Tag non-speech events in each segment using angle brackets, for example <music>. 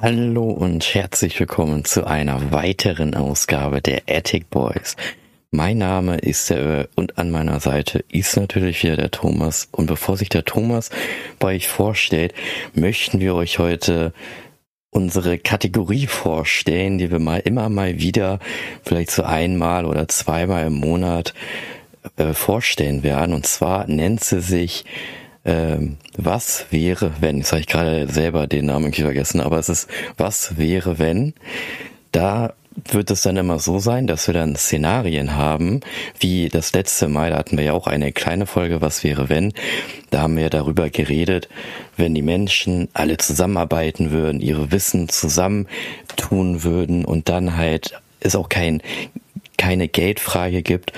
Hallo und herzlich willkommen zu einer weiteren Ausgabe der Attic Boys. Mein Name ist der Öl und an meiner Seite ist natürlich wieder der Thomas. Und bevor sich der Thomas bei euch vorstellt, möchten wir euch heute unsere Kategorie vorstellen, die wir mal immer mal wieder, vielleicht so einmal oder zweimal im Monat äh, vorstellen werden. Und zwar nennt sie sich ähm, was wäre, wenn, jetzt habe ich gerade selber den Namen irgendwie vergessen, aber es ist Was wäre, wenn. Da wird es dann immer so sein, dass wir dann Szenarien haben, wie das letzte Mal, da hatten wir ja auch eine kleine Folge, was wäre wenn, da haben wir darüber geredet, wenn die Menschen alle zusammenarbeiten würden, ihre Wissen zusammentun würden und dann halt es auch kein, keine Geldfrage gibt,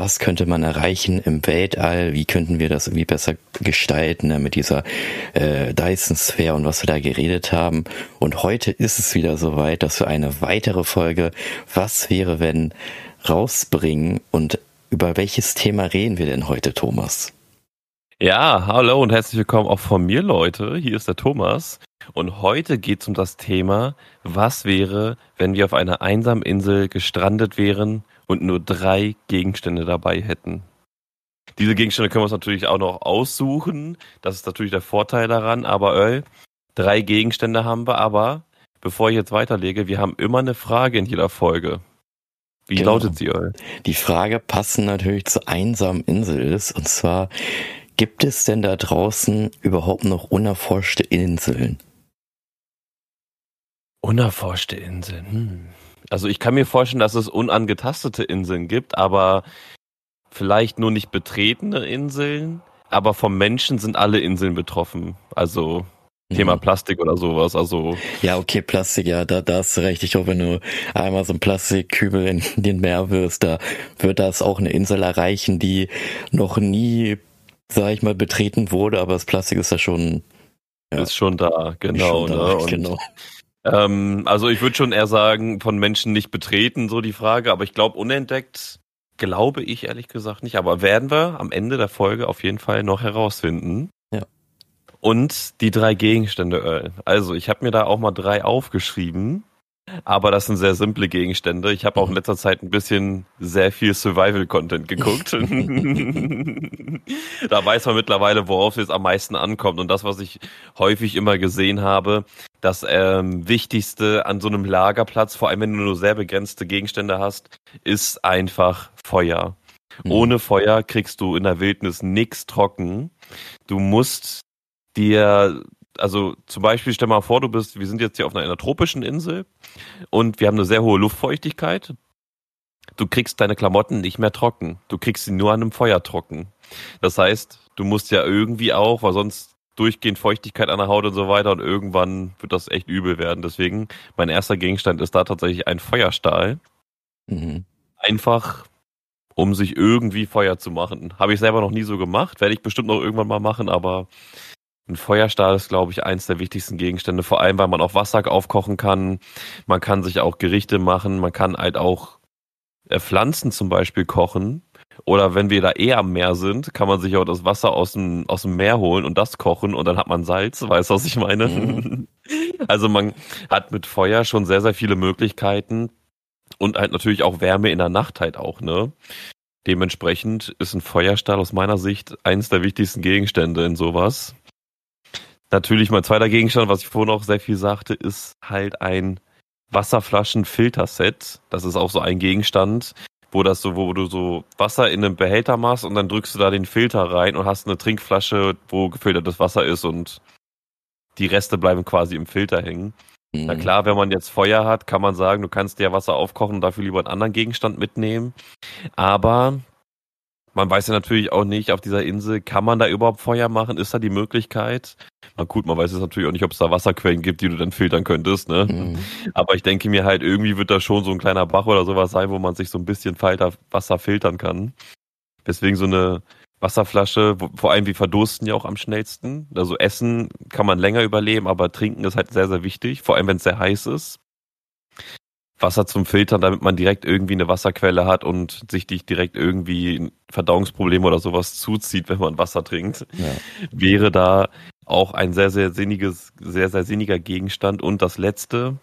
was könnte man erreichen im Weltall, wie könnten wir das irgendwie besser gestalten ne, mit dieser äh, Dyson-Sphäre und was wir da geredet haben. Und heute ist es wieder soweit, dass wir eine weitere Folge Was wäre wenn rausbringen und über welches Thema reden wir denn heute, Thomas? Ja, hallo und herzlich willkommen auch von mir, Leute. Hier ist der Thomas. Und heute geht es um das Thema, was wäre, wenn wir auf einer einsamen Insel gestrandet wären und nur drei Gegenstände dabei hätten. Diese Gegenstände können wir uns natürlich auch noch aussuchen. Das ist natürlich der Vorteil daran. Aber Öl, drei Gegenstände haben wir. Aber bevor ich jetzt weiterlege, wir haben immer eine Frage in jeder Folge. Wie genau. lautet sie, Öl? Die Frage passend natürlich zur einsamen Insel ist. Und zwar, gibt es denn da draußen überhaupt noch unerforschte Inseln? Unerforschte Inseln. Hm. Also ich kann mir vorstellen, dass es unangetastete Inseln gibt, aber vielleicht nur nicht betretene Inseln. Aber vom Menschen sind alle Inseln betroffen. Also Thema mhm. Plastik oder sowas. Also ja, okay, Plastik, ja, da, da hast du recht. Ich hoffe, wenn du einmal so ein Plastikkübel in den Meer wirst, da wird das auch eine Insel erreichen, die noch nie, sag ich mal, betreten wurde. Aber das Plastik ist ja schon ja, ist schon da, genau. Schon da, ne? <laughs> genau. Ähm, also ich würde schon eher sagen, von Menschen nicht betreten, so die Frage, aber ich glaube, unentdeckt glaube ich ehrlich gesagt nicht, aber werden wir am Ende der Folge auf jeden Fall noch herausfinden. Ja. Und die drei Gegenstände, also ich habe mir da auch mal drei aufgeschrieben. Aber das sind sehr simple Gegenstände. Ich habe auch in letzter Zeit ein bisschen sehr viel Survival-Content geguckt. <laughs> da weiß man mittlerweile, worauf es jetzt am meisten ankommt. Und das, was ich häufig immer gesehen habe, das ähm, Wichtigste an so einem Lagerplatz, vor allem wenn du nur sehr begrenzte Gegenstände hast, ist einfach Feuer. Mhm. Ohne Feuer kriegst du in der Wildnis nichts trocken. Du musst dir also zum Beispiel stell mal vor, du bist, wir sind jetzt hier auf einer, einer tropischen Insel und wir haben eine sehr hohe Luftfeuchtigkeit. Du kriegst deine Klamotten nicht mehr trocken. Du kriegst sie nur an einem Feuer trocken. Das heißt, du musst ja irgendwie auch, weil sonst durchgehend Feuchtigkeit an der Haut und so weiter und irgendwann wird das echt übel werden. Deswegen, mein erster Gegenstand ist da tatsächlich ein Feuerstahl. Mhm. Einfach, um sich irgendwie Feuer zu machen. Habe ich selber noch nie so gemacht, werde ich bestimmt noch irgendwann mal machen, aber ein Feuerstahl ist, glaube ich, eins der wichtigsten Gegenstände, vor allem, weil man auch Wasser aufkochen kann. Man kann sich auch Gerichte machen. Man kann halt auch äh, Pflanzen zum Beispiel kochen. Oder wenn wir da eh am Meer sind, kann man sich auch das Wasser aus dem, aus dem Meer holen und das kochen und dann hat man Salz. Weißt du, was ich meine? Mhm. <laughs> Also man hat mit Feuer schon sehr, sehr viele Möglichkeiten und halt natürlich auch Wärme in der Nacht halt auch, ne? Dementsprechend ist ein Feuerstahl aus meiner Sicht eines der wichtigsten Gegenstände in sowas. Natürlich mein zweiter Gegenstand, was ich vorhin auch sehr viel sagte, ist halt ein Wasserflaschenfilterset. Das ist auch so ein Gegenstand, wo das so, wo du so Wasser in einem Behälter machst und dann drückst du da den Filter rein und hast eine Trinkflasche, wo gefiltertes Wasser ist und die Reste bleiben quasi im Filter hängen. Mhm. Na klar, wenn man jetzt Feuer hat, kann man sagen, du kannst dir Wasser aufkochen und dafür lieber einen anderen Gegenstand mitnehmen. Aber man weiß ja natürlich auch nicht, auf dieser Insel, kann man da überhaupt Feuer machen? Ist da die Möglichkeit? Na gut, man weiß jetzt natürlich auch nicht, ob es da Wasserquellen gibt, die du dann filtern könntest, ne? Mhm. Aber ich denke mir halt, irgendwie wird da schon so ein kleiner Bach oder sowas sein, wo man sich so ein bisschen Falter Wasser filtern kann. Deswegen so eine Wasserflasche, vor allem wir verdursten ja auch am schnellsten. Also Essen kann man länger überleben, aber Trinken ist halt sehr, sehr wichtig, vor allem wenn es sehr heiß ist. Wasser zum Filtern, damit man direkt irgendwie eine Wasserquelle hat und sich nicht direkt irgendwie Verdauungsprobleme oder sowas zuzieht, wenn man Wasser trinkt, ja. wäre da auch ein sehr, sehr sinniges, sehr, sehr sinniger Gegenstand. Und das letzte,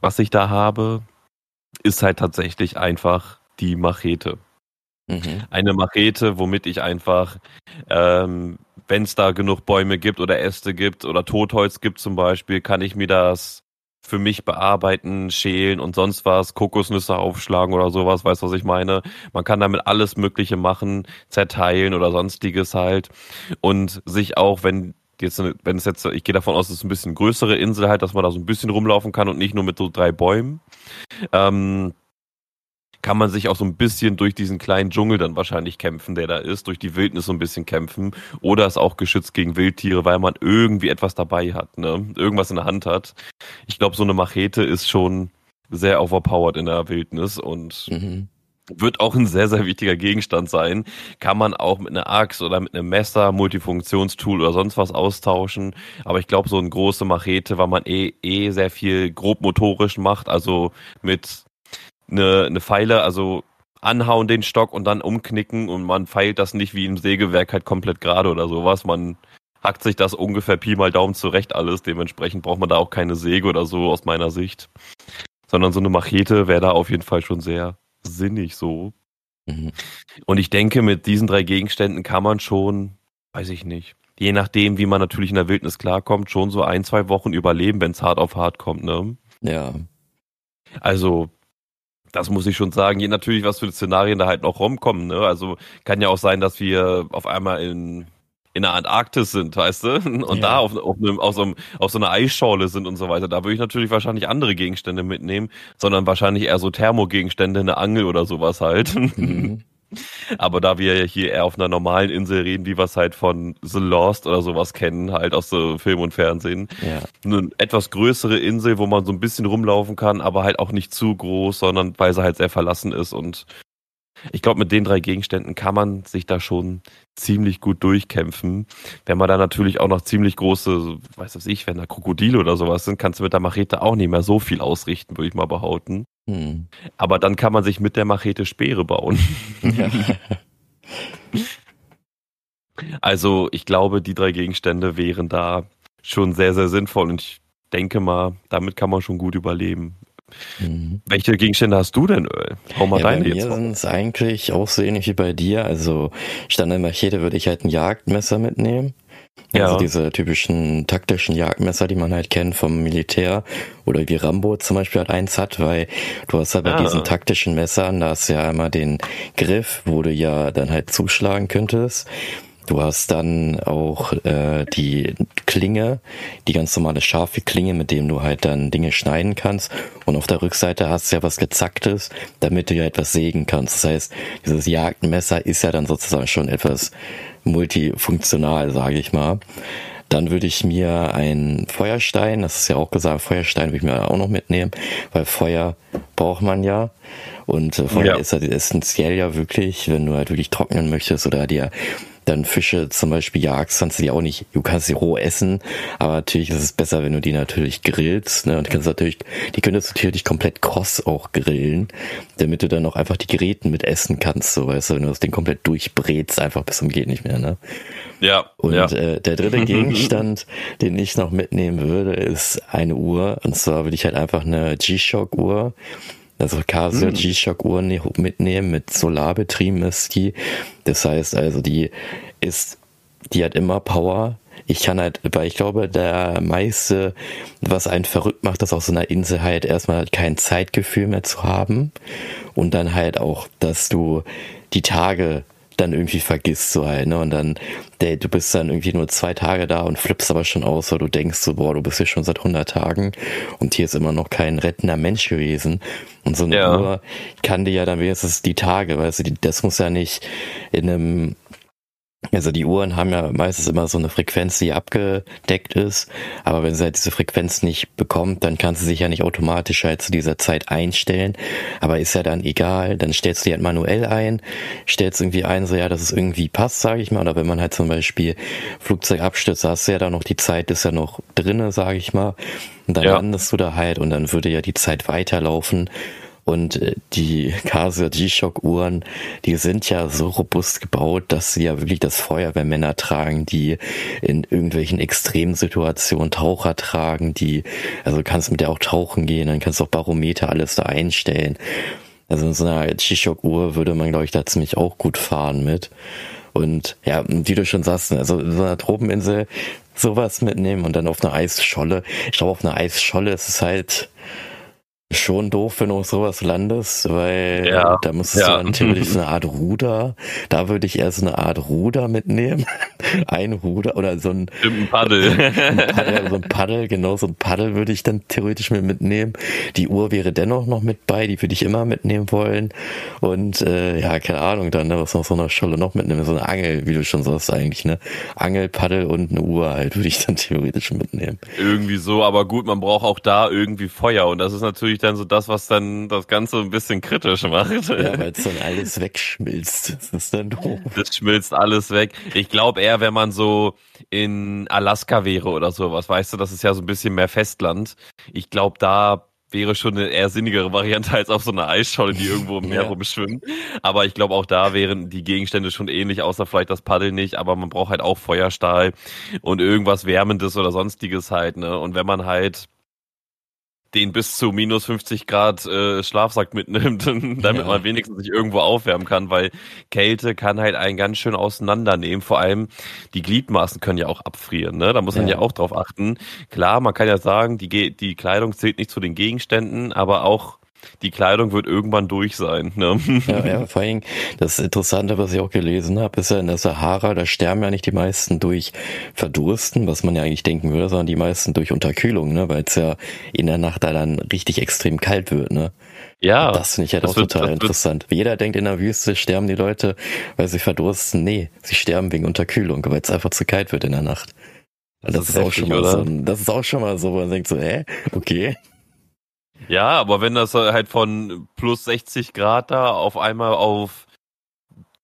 was ich da habe, ist halt tatsächlich einfach die Machete. Mhm. Eine Machete, womit ich einfach, ähm, wenn es da genug Bäume gibt oder Äste gibt oder Totholz gibt zum Beispiel, kann ich mir das für mich bearbeiten, schälen und sonst was, Kokosnüsse aufschlagen oder sowas, weißt du, was ich meine? Man kann damit alles Mögliche machen, zerteilen oder sonstiges halt und sich auch, wenn jetzt, wenn es jetzt, ich gehe davon aus, es ist ein bisschen größere Insel halt, dass man da so ein bisschen rumlaufen kann und nicht nur mit so drei Bäumen. Ähm, kann man sich auch so ein bisschen durch diesen kleinen Dschungel dann wahrscheinlich kämpfen, der da ist, durch die Wildnis so ein bisschen kämpfen. Oder ist auch geschützt gegen Wildtiere, weil man irgendwie etwas dabei hat, ne? Irgendwas in der Hand hat. Ich glaube, so eine Machete ist schon sehr overpowered in der Wildnis und mhm. wird auch ein sehr, sehr wichtiger Gegenstand sein. Kann man auch mit einer Axt oder mit einem Messer, Multifunktionstool oder sonst was austauschen. Aber ich glaube, so eine große Machete, weil man eh, eh sehr viel grobmotorisch macht, also mit eine, eine Pfeile, also anhauen den Stock und dann umknicken und man feilt das nicht wie im Sägewerk halt komplett gerade oder sowas. Man hackt sich das ungefähr Pi mal Daumen zurecht alles. Dementsprechend braucht man da auch keine Säge oder so aus meiner Sicht. Sondern so eine Machete wäre da auf jeden Fall schon sehr sinnig so. Mhm. Und ich denke, mit diesen drei Gegenständen kann man schon, weiß ich nicht, je nachdem, wie man natürlich in der Wildnis klarkommt, schon so ein, zwei Wochen überleben, wenn es hart auf hart kommt, ne? Ja. Also, das muss ich schon sagen. Je natürlich, was für Szenarien da halt noch rumkommen. Ne? Also kann ja auch sein, dass wir auf einmal in in der Antarktis sind, weißt du? <laughs> Und ja. da auf, auf, einem, auf, so einem, auf so einer Eisschorle sind und so weiter. Da würde ich natürlich wahrscheinlich andere Gegenstände mitnehmen, sondern wahrscheinlich eher so Thermogegenstände, eine Angel oder sowas halt. <laughs> Mhm. Aber da wir ja hier eher auf einer normalen Insel reden, wie wir es halt von The Lost oder sowas kennen, halt aus so Film und Fernsehen. Ja. Eine etwas größere Insel, wo man so ein bisschen rumlaufen kann, aber halt auch nicht zu groß, sondern weil sie halt sehr verlassen ist und ich glaube, mit den drei Gegenständen kann man sich da schon ziemlich gut durchkämpfen. Wenn man da natürlich auch noch ziemlich große, weiß was ich, wenn da Krokodile oder sowas sind, kannst du mit der Machete auch nicht mehr so viel ausrichten, würde ich mal behaupten. Hm. Aber dann kann man sich mit der Machete Speere bauen. Ja. <laughs> also ich glaube, die drei Gegenstände wären da schon sehr, sehr sinnvoll und ich denke mal, damit kann man schon gut überleben. Mhm. Welche Gegenstände hast du denn, Öl? Hau mal ja, deine bei mir sind es eigentlich auch so ähnlich wie bei dir. Also einer Machete würde ich halt ein Jagdmesser mitnehmen. Ja. Also diese typischen taktischen Jagdmesser, die man halt kennt vom Militär oder wie Rambo zum Beispiel halt eins hat, weil du hast halt bei ah. diesen taktischen Messern, da hast du ja einmal den Griff, wo du ja dann halt zuschlagen könntest. Du hast dann auch äh, die Klinge, die ganz normale scharfe Klinge, mit dem du halt dann Dinge schneiden kannst. Und auf der Rückseite hast du ja was gezacktes, damit du ja etwas sägen kannst. Das heißt, dieses Jagdmesser ist ja dann sozusagen schon etwas multifunktional, sage ich mal. Dann würde ich mir ein Feuerstein, das ist ja auch gesagt, Feuerstein würde ich mir auch noch mitnehmen, weil Feuer braucht man ja. Und äh, Feuer ja. ist halt essentiell ja wirklich, wenn du halt wirklich trocknen möchtest oder dir dann Fische zum Beispiel jagst, kannst du die auch nicht, du kannst sie roh essen, aber natürlich ist es besser, wenn du die natürlich grillst, ne, und kannst natürlich, die könntest du natürlich komplett kross auch grillen, damit du dann auch einfach die Geräten mit essen kannst, so, weißt du, wenn du das Ding komplett durchbrätst, einfach bis zum geht nicht mehr, ne. Ja. Und ja. Äh, der dritte <laughs> Gegenstand, den ich noch mitnehmen würde, ist eine Uhr, und zwar würde ich halt einfach eine G-Shock-Uhr also Casio hm. G-Shock Uhren mitnehmen, mit Solarbetrieben ist die. Das heißt also, die ist, die hat immer Power. Ich kann halt, weil ich glaube, der meiste, was einen verrückt macht, ist auf so einer Insel halt erstmal halt kein Zeitgefühl mehr zu haben. Und dann halt auch, dass du die Tage dann irgendwie vergisst so halt, ne? Und dann, der, du bist dann irgendwie nur zwei Tage da und flippst aber schon aus, weil du denkst so, boah, du bist hier schon seit 100 Tagen und hier ist immer noch kein rettender Mensch gewesen. Und so eine ja. Uhr kann dir ja dann wenigstens die Tage, weißt du, die, das muss ja nicht in einem Also die Uhren haben ja meistens immer so eine Frequenz, die abgedeckt ist, aber wenn sie halt diese Frequenz nicht bekommt, dann kann sie sich ja nicht automatisch halt zu dieser Zeit einstellen. Aber ist ja dann egal, dann stellst du die halt manuell ein, stellst irgendwie ein, so ja, dass es irgendwie passt, sage ich mal. Oder wenn man halt zum Beispiel Flugzeug abstürzt, hast du ja da noch die Zeit, ist ja noch drinne, sage ich mal. Und dann ja. landest du da halt und dann würde ja die Zeit weiterlaufen und äh, die Casio G-Shock Uhren, die sind ja so robust gebaut, dass sie ja wirklich das Feuerwehrmänner tragen, die in irgendwelchen Extremsituationen Taucher tragen, die, also kannst mit der auch tauchen gehen, dann kannst du auch Barometer alles da einstellen. Also in so einer G-Shock Uhr würde man, glaube ich, da ziemlich auch gut fahren mit. Und ja, wie du schon sagst, also in so einer Tropeninsel sowas mitnehmen und dann auf einer Eisscholle. Ich glaube, auf einer Eisscholle ist es halt, schon doof, wenn du auf sowas landest, weil ja, da müsstest ja. du dann <laughs> theoretisch so eine Art Ruder, da würde ich eher so eine Art Ruder mitnehmen. <laughs> ein Ruder oder so ein, ein Paddel. <laughs> ein Paddel, so ein Paddel, genau, so ein Paddel würde ich dann theoretisch mit mitnehmen. Die Uhr wäre dennoch noch mit bei, die würde ich immer mitnehmen wollen. Und äh, ja, keine Ahnung, dann ne, was noch so eine Scholle noch mitnehmen, so eine Angel, wie du schon sagst eigentlich, ne? Angel, Paddel und eine Uhr halt würde ich dann theoretisch mitnehmen. Irgendwie so, aber gut, man braucht auch da irgendwie Feuer und das ist natürlich dann so das, was dann das Ganze ein bisschen kritisch macht. Ja, weil es dann alles wegschmilzt. Das ist dann doof. Das schmilzt alles weg. Ich glaube eher, wenn man so in Alaska wäre oder sowas, weißt du, das ist ja so ein bisschen mehr Festland. Ich glaube, da wäre schon eine eher sinnigere Variante als auf so einer Eisscholle, die irgendwo im <laughs> Meer ja. rumschwimmen. Aber ich glaube, auch da wären die Gegenstände schon ähnlich, außer vielleicht das Paddel nicht. Aber man braucht halt auch Feuerstahl und irgendwas Wärmendes oder sonstiges halt. Ne? Und wenn man halt den bis zu minus 50 Grad äh, Schlafsack mitnimmt, <laughs> damit ja. man wenigstens sich irgendwo aufwärmen kann, weil Kälte kann halt einen ganz schön auseinandernehmen. Vor allem die Gliedmaßen können ja auch abfrieren, ne? Da muss man ja, ja auch drauf achten. Klar, man kann ja sagen, die, die Kleidung zählt nicht zu den Gegenständen, aber auch die Kleidung wird irgendwann durch sein. Ne? Ja, ja, <laughs> vor allem das Interessante, was ich auch gelesen habe, ist ja in der Sahara, da sterben ja nicht die meisten durch Verdursten, was man ja eigentlich denken würde, sondern die meisten durch Unterkühlung, ne? weil es ja in der Nacht da dann richtig extrem kalt wird. Ne? Ja. Und das finde ich halt auch wird, total interessant. Jeder denkt, in der Wüste sterben die Leute, weil sie verdursten. Nee, sie sterben wegen Unterkühlung, weil es einfach zu kalt wird in der Nacht. Das, das ist, ist auch schon mal so, das ist auch schon mal so, wo man denkt so, hä, okay. Ja, aber wenn das halt von plus 60 Grad da auf einmal auf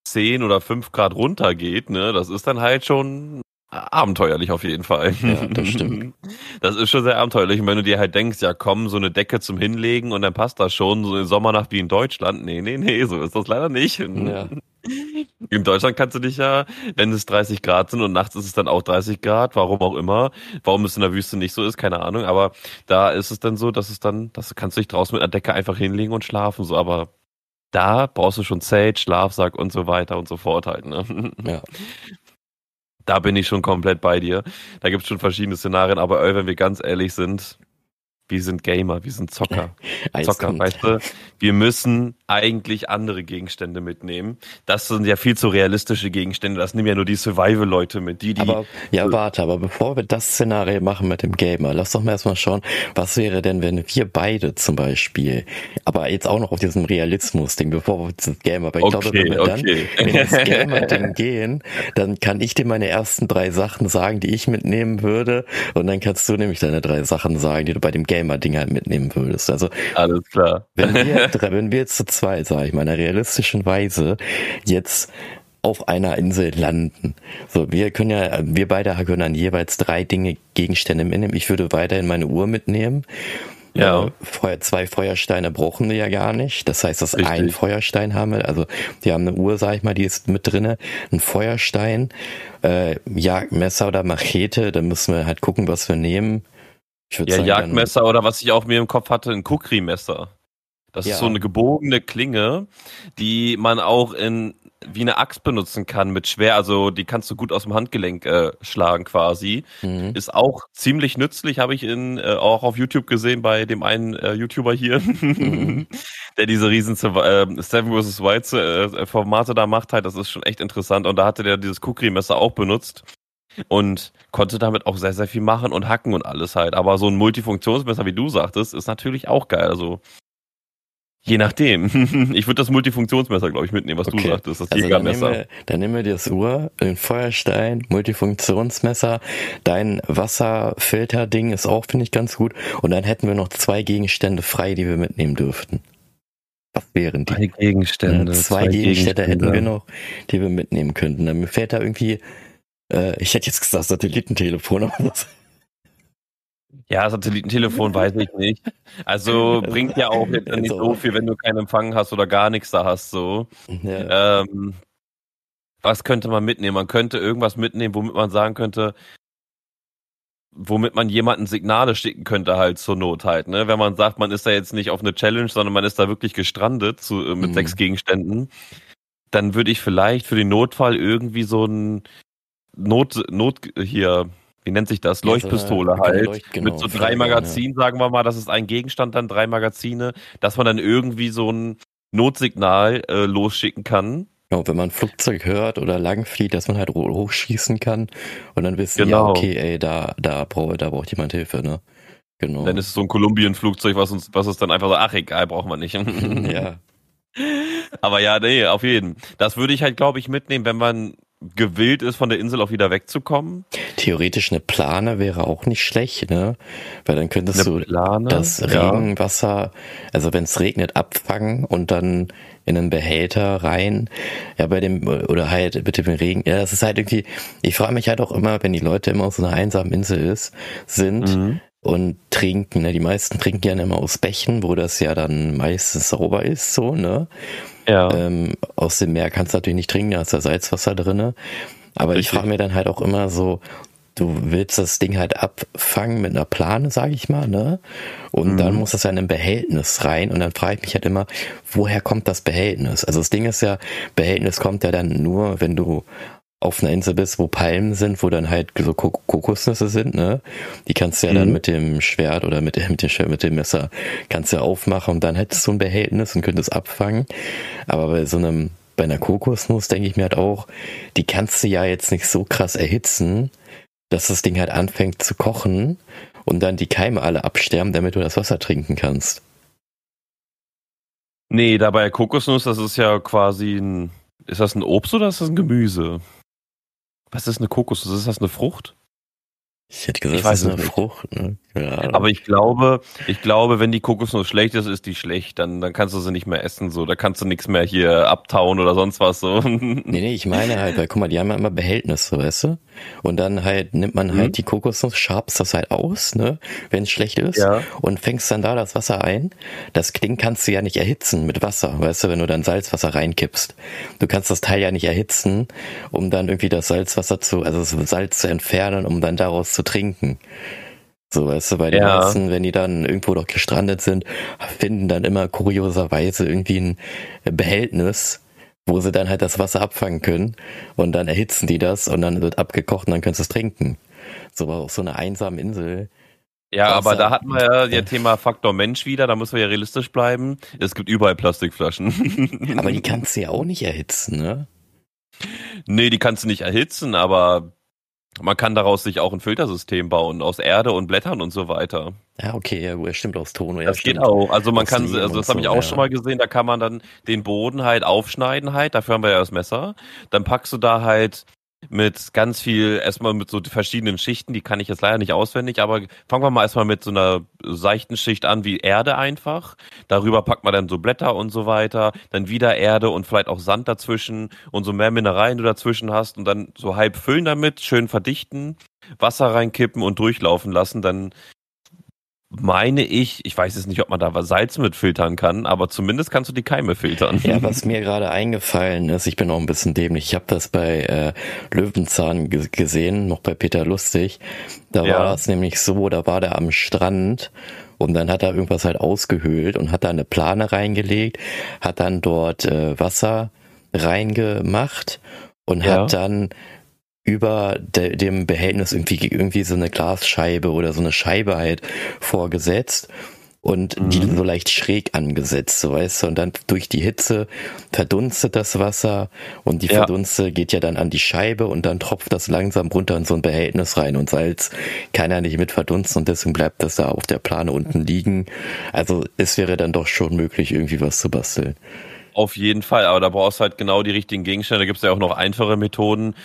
10 oder 5 Grad runtergeht, ne, das ist dann halt schon abenteuerlich auf jeden Fall. Ja, das stimmt. <laughs> Das ist schon sehr abenteuerlich. Und wenn du dir halt denkst, ja komm, so eine Decke zum Hinlegen und dann passt das schon, so eine Sommernacht wie in Deutschland. Nee, nee, nee, so ist das leider nicht. Ja. <laughs> In Deutschland kannst du dich ja, wenn es 30 Grad sind und nachts ist es dann auch 30 Grad, warum auch immer, warum es in der Wüste nicht so ist, keine Ahnung, aber da ist es dann so, dass es dann, das kannst du dich draußen mit einer Decke einfach hinlegen und schlafen, so, aber da brauchst du schon Zelt, Schlafsack und so weiter und so fort halt, ne? <laughs> Ja. Da bin ich schon komplett bei dir. Da gibt es schon verschiedene Szenarien, aber wenn wir ganz ehrlich sind, wir sind Gamer, wir sind Zocker. <laughs> Zocker, weißt du? Wir müssen eigentlich andere Gegenstände mitnehmen. Das sind ja viel zu realistische Gegenstände. Das nehmen ja nur die Survival-Leute mit. Die, die. Aber, ja, warte, aber bevor wir das Szenario machen mit dem Gamer, lass doch mal erstmal schauen, was wäre denn, wenn wir beide zum Beispiel, aber jetzt auch noch auf diesem Realismus-Ding, bevor wir zum Gamer, weil ich okay, glaube, wenn wir okay. dann in das <laughs> Gamer-Ding gehen, dann kann ich dir meine ersten drei Sachen sagen, die ich mitnehmen würde. Und dann kannst du nämlich deine drei Sachen sagen, die du bei dem Gamer-Ding halt mitnehmen würdest. Also. Alles klar. Wenn wir, <laughs> wenn wir jetzt zu zwei, sage ich mal, in einer realistischen Weise jetzt auf einer Insel landen. So, wir können ja, wir beide können dann jeweils drei Dinge, Gegenstände mitnehmen. Ich würde weiterhin meine Uhr mitnehmen. Ja. Äh, zwei Feuersteine brauchen wir ja gar nicht. Das heißt, dass Richtig. ein Feuerstein haben wir. Also, wir haben eine Uhr, sag ich mal, die ist mit drinne. Ein Feuerstein, äh, Jagdmesser oder Machete. Da müssen wir halt gucken, was wir nehmen. Ja, sagen, Jagdmesser oder was ich auch mir im Kopf hatte, ein Kukri-Messer. Das ja. ist so eine gebogene Klinge, die man auch in wie eine Axt benutzen kann mit schwer, also die kannst du gut aus dem Handgelenk äh, schlagen quasi. Mhm. Ist auch ziemlich nützlich, habe ich in äh, auch auf YouTube gesehen bei dem einen äh, YouTuber hier, mhm. <laughs> der diese riesen äh, Seven vs. White äh, Formate da macht halt. Das ist schon echt interessant und da hatte der dieses Kukri-Messer auch benutzt und konnte damit auch sehr, sehr viel machen und hacken und alles halt. Aber so ein Multifunktionsmesser, wie du sagtest, ist natürlich auch geil. Also Je nachdem. <laughs> Ich würde das Multifunktionsmesser, glaube ich, mitnehmen, was okay. du sagtest, das also Jägermesser. Dann nehmen, wir, dann nehmen wir das Uhr, den Feuerstein, Multifunktionsmesser, dein Wasserfilter-Ding ist auch, finde ich, ganz gut. Und dann hätten wir noch zwei Gegenstände frei, die wir mitnehmen dürften. Was wären die? Zwei Gegenstände. zwei, zwei Gegenstände, Gegenstände hätten wir noch, die wir mitnehmen könnten. Dann fällt da irgendwie, äh, ich hätte jetzt gesagt Satellitentelefon, aber das <laughs> ja, Satellitentelefon weiß ich nicht. Also bringt ja auch jetzt nicht so viel, wenn du keinen Empfang hast oder gar nichts da hast. So. Ja. Ähm, was könnte man mitnehmen? Man könnte irgendwas mitnehmen, womit man sagen könnte, womit man jemanden Signale schicken könnte, halt zur Not halt. Ne? Wenn man sagt, man ist da jetzt nicht auf eine Challenge, sondern man ist da wirklich gestrandet zu, äh, mit mhm. sechs Gegenständen, dann würde ich vielleicht für den Notfall irgendwie so ein Not, Not hier wie nennt sich das? Leuchtpistole ja, halt. Leucht, genau, mit so drei Magazinen, ja. sagen wir mal, das ist ein Gegenstand, dann drei Magazine, dass man dann irgendwie so ein Notsignal äh, losschicken kann. Genau, wenn man ein Flugzeug hört oder langflieht, dass man halt hochschießen kann und dann wissen, genau. ja, okay, ey, da, da, braucht, da braucht jemand Hilfe, ne? Genau. Dann ist es so ein Kolumbien-Flugzeug, was uns, was uns dann einfach so, ach egal, braucht man nicht. <laughs> ja. <laughs> Aber ja, nee, auf jeden. Das würde ich halt, glaube ich, mitnehmen, wenn man gewillt ist, von der Insel auch wieder wegzukommen. Theoretisch eine Plane wäre auch nicht schlecht, ne? Weil dann könntest eine du Plane, das Regenwasser, also wenn es regnet, abfangen und dann in einen Behälter rein. Ja, bei dem, oder halt mit dem Regen. Ja, das ist halt irgendwie, ich frage mich halt auch immer, wenn die Leute immer auf so einer einsamen Insel ist, sind, mhm und trinken. Ne? Die meisten trinken ja immer aus Bächen, wo das ja dann meistens sauber ist, so, ne? Ja. Ähm, aus dem Meer kannst du natürlich nicht trinken, da ist ja Salzwasser drinne. Aber Richtig. ich frage mir dann halt auch immer so, du willst das Ding halt abfangen mit einer Plane, sage ich mal, ne? Und mhm. dann muss das ja in ein Behältnis rein und dann frage ich mich halt immer, woher kommt das Behältnis? Also das Ding ist ja, Behältnis kommt ja dann nur, wenn du auf einer Insel bist, wo Palmen sind, wo dann halt so Kokosnüsse sind, ne? Die kannst du ja mhm. dann mit dem Schwert oder mit dem, mit dem, mit dem Messer kannst du ja aufmachen und dann hättest du ein Behältnis und könntest abfangen. Aber bei so einem, bei einer Kokosnuss denke ich mir halt auch, die kannst du ja jetzt nicht so krass erhitzen, dass das Ding halt anfängt zu kochen und dann die Keime alle absterben, damit du das Wasser trinken kannst. Nee, dabei Kokosnuss, das ist ja quasi ein, ist das ein Obst oder ist das ein Gemüse? Was ist eine Kokosnuss? Ist das eine Frucht? Ich hätte gesagt, ich das ist eine nicht. Frucht. Ne? Ja. Aber ich glaube, ich glaube, wenn die Kokosnuss schlecht ist, ist die schlecht. Dann, dann kannst du sie nicht mehr essen. So, da kannst du nichts mehr hier abtauen oder sonst was. So. <laughs> Nee, nee, ich meine halt, weil guck mal, die haben ja immer Behältnisse, weißt du? Und dann halt nimmt man halt mhm. die Kokosnuss, schabst das halt aus, ne, wenn es schlecht ist, ja. und fängst dann da das Wasser ein. Das Ding kannst du ja nicht erhitzen mit Wasser, weißt du, wenn du dann Salzwasser reinkippst. Du kannst das Teil ja nicht erhitzen, um dann irgendwie das Salzwasser zu, also das Salz zu entfernen, um dann daraus zu trinken. So, weißt du, bei den ja. meisten, wenn die dann irgendwo doch gestrandet sind, finden dann immer kurioserweise irgendwie ein Behältnis, wo sie dann halt das Wasser abfangen können und dann erhitzen die das und dann wird abgekocht und dann können sie es trinken. So auf so einer einsamen Insel. Ja, aber da hatten wir ja das Thema Faktor Mensch wieder, da müssen wir ja realistisch bleiben. Es gibt überall Plastikflaschen. aber die <laughs> kannst du ja auch nicht erhitzen, ne? Nee, die kannst du nicht erhitzen, aber man kann daraus sich auch ein Filtersystem bauen aus Erde und Blättern und so weiter. Ja, okay, ja, stimmt aus Ton. Ja, das stimmt. geht auch. Also man aus kann, also das habe ich auch ja. schon mal gesehen, da kann man dann den Boden halt aufschneiden halt, dafür haben wir ja das Messer. Dann packst du da halt mit ganz viel, erstmal mit so verschiedenen Schichten, die kann ich jetzt leider nicht auswendig, aber fangen wir mal erstmal mit so einer seichten Schicht an wie Erde einfach. Darüber packt man dann so Blätter und so weiter, dann wieder Erde und vielleicht auch Sand dazwischen und so mehr Mineralien du dazwischen hast und dann so halb füllen damit, schön verdichten, Wasser reinkippen und durchlaufen lassen, dann meine ich, ich weiß jetzt nicht, ob man da Salz mit filtern kann, aber zumindest kannst du die Keime filtern. Ja, was mir gerade eingefallen ist, ich bin auch ein bisschen dämlich, ich habe das bei äh, Löwenzahn gesehen, noch bei Peter Lustig. Da ja. war das nämlich so, da war der am Strand und dann hat er irgendwas halt ausgehöhlt und hat da eine Plane reingelegt, hat dann dort äh, Wasser reingemacht und ja. hat dann über de, dem Behältnis irgendwie, irgendwie so eine Glasscheibe oder so eine Scheibe halt vorgesetzt und mhm. die so leicht schräg angesetzt, so weißt du, und dann durch die Hitze verdunstet das Wasser und die ja. Verdunste geht ja dann an die Scheibe und dann tropft das langsam runter in so ein Behältnis rein und Salz kann ja nicht mit verdunsten und deswegen bleibt das da auf der Plane unten liegen. Also es wäre dann doch schon möglich, irgendwie was zu basteln. Auf jeden Fall, aber da brauchst du halt genau die richtigen Gegenstände. Da gibt es ja auch noch einfache Methoden,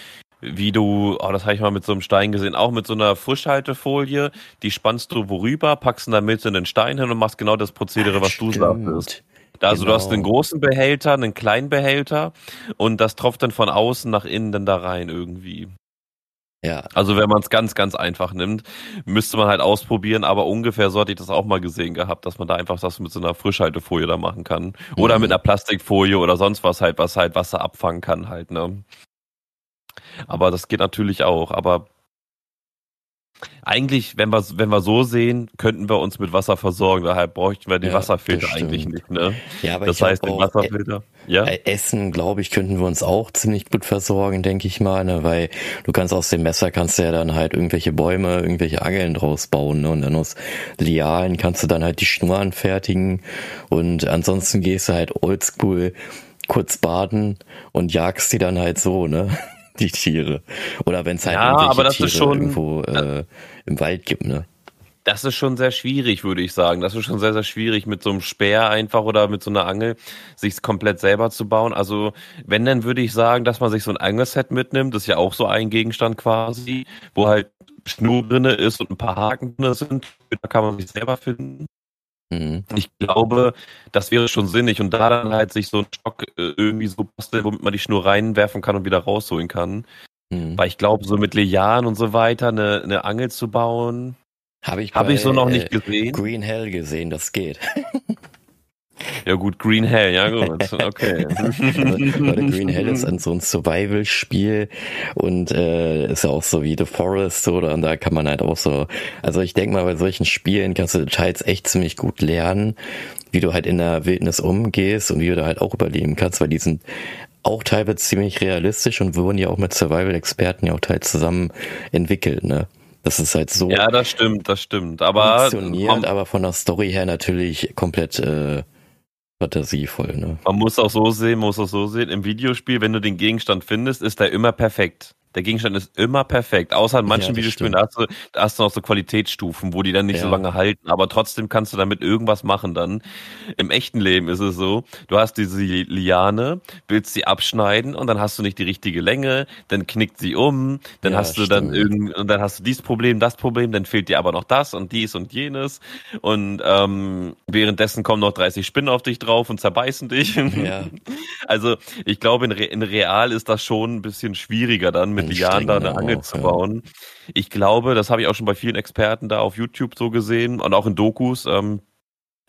wie du, oh, das habe ich mal mit so einem Stein gesehen, auch mit so einer Frischhaltefolie, die spannst du worüber, packst in der Mitte einen Stein hin und machst genau das Prozedere, was Stimmt. du sagtest. Also genau. du hast einen genau. großen Behälter, einen kleinen Behälter und das tropft dann von außen nach innen dann da rein irgendwie. Ja. Also wenn man es ganz, ganz einfach nimmt, müsste man halt ausprobieren, aber ungefähr so hatte ich das auch mal gesehen gehabt, dass man da einfach das mit so einer Frischhaltefolie da machen kann. Oder mhm. mit einer Plastikfolie oder sonst was halt, was halt Wasser abfangen kann halt, ne? Aber das geht natürlich auch. Aber eigentlich, wenn wir, wenn wir so sehen, könnten wir uns mit Wasser versorgen. Daher bräuchten wir den ja, Wasserfilter eigentlich nicht. Ne? Ja, aber das heißt, den Wasserfilter. Ja? Essen, glaube ich, könnten wir uns auch ziemlich gut versorgen, denke ich mal, ne? weil du kannst aus dem Messer kannst du ja dann halt irgendwelche Bäume, irgendwelche Angeln draus bauen ne? und dann aus Lialen kannst du dann halt die Schnur anfertigen und ansonsten gehst du halt oldschool kurz baden und jagst die dann halt so, ne? <laughs> die Tiere. Oder wenn es halt ja, aber das Tiere ist schon, irgendwo äh, im Wald gibt, ne? Das ist schon sehr schwierig, würde ich sagen. Das ist schon sehr, sehr schwierig, mit so einem Speer einfach oder mit so einer Angel sich komplett selber zu bauen. Also, wenn, dann würde ich sagen, dass man sich so ein Angelset mitnimmt. Das ist ja auch so ein Gegenstand quasi, wo halt Schnur drinne ist und ein paar Haken drinne sind. Da kann man sich selber finden. Mhm. Ich glaube, das wäre schon sinnig und da dann halt sich so ein Stock äh, irgendwie so basteln, womit man die Schnur reinwerfen kann und wieder rausholen kann. Mhm. Weil ich glaube, so mit Lianen und so weiter eine, eine Angel zu bauen, habe ich, hab ich so noch nicht äh, gesehen. Green Hell gesehen, das geht. <laughs> Ja gut, Green Hell, ja gut, okay. <laughs> Weil Green Hell ist so ein Survival-Spiel und äh, ist ja auch so wie The Forest oder und da kann man halt auch so, also ich denke mal, bei solchen Spielen kannst du Details echt ziemlich gut lernen, wie du halt in der Wildnis umgehst und wie du da halt auch überleben kannst, weil die sind auch teilweise ziemlich realistisch und wurden ja auch mit Survival-Experten ja auch teils zusammen entwickelt, ne? Das ist halt so. Ja, das stimmt, das stimmt. Aber funktioniert, aber von der Story her natürlich komplett äh, fantasievoll. Ne? Man muss auch so sehen, muss auch so sehen. Im Videospiel, wenn du den Gegenstand findest, ist er immer perfekt. Der Gegenstand ist immer perfekt. Außer in manchen ja, Videospielen, da hast, du, hast du noch so Qualitätsstufen, wo die dann nicht ja. so lange halten. Aber trotzdem kannst du damit irgendwas machen dann. Im echten Leben ist es so, du hast diese Liane, willst sie abschneiden und dann hast du nicht die richtige Länge, dann knickt sie um, dann ja, hast du stimmt. dann irgend, und dann hast du dieses Problem, das Problem, dann fehlt dir aber noch das und dies und jenes. Und ähm, währenddessen kommen noch 30 Spinnen auf dich drauf und zerbeißen dich. Ja. <laughs> Also ich glaube, in, Re in Real ist das schon ein bisschen schwieriger dann mit mit Jahren da eine Angel auch, zu bauen. Ja. Ich glaube, das habe ich auch schon bei vielen Experten da auf YouTube so gesehen und auch in Dokus. Ähm,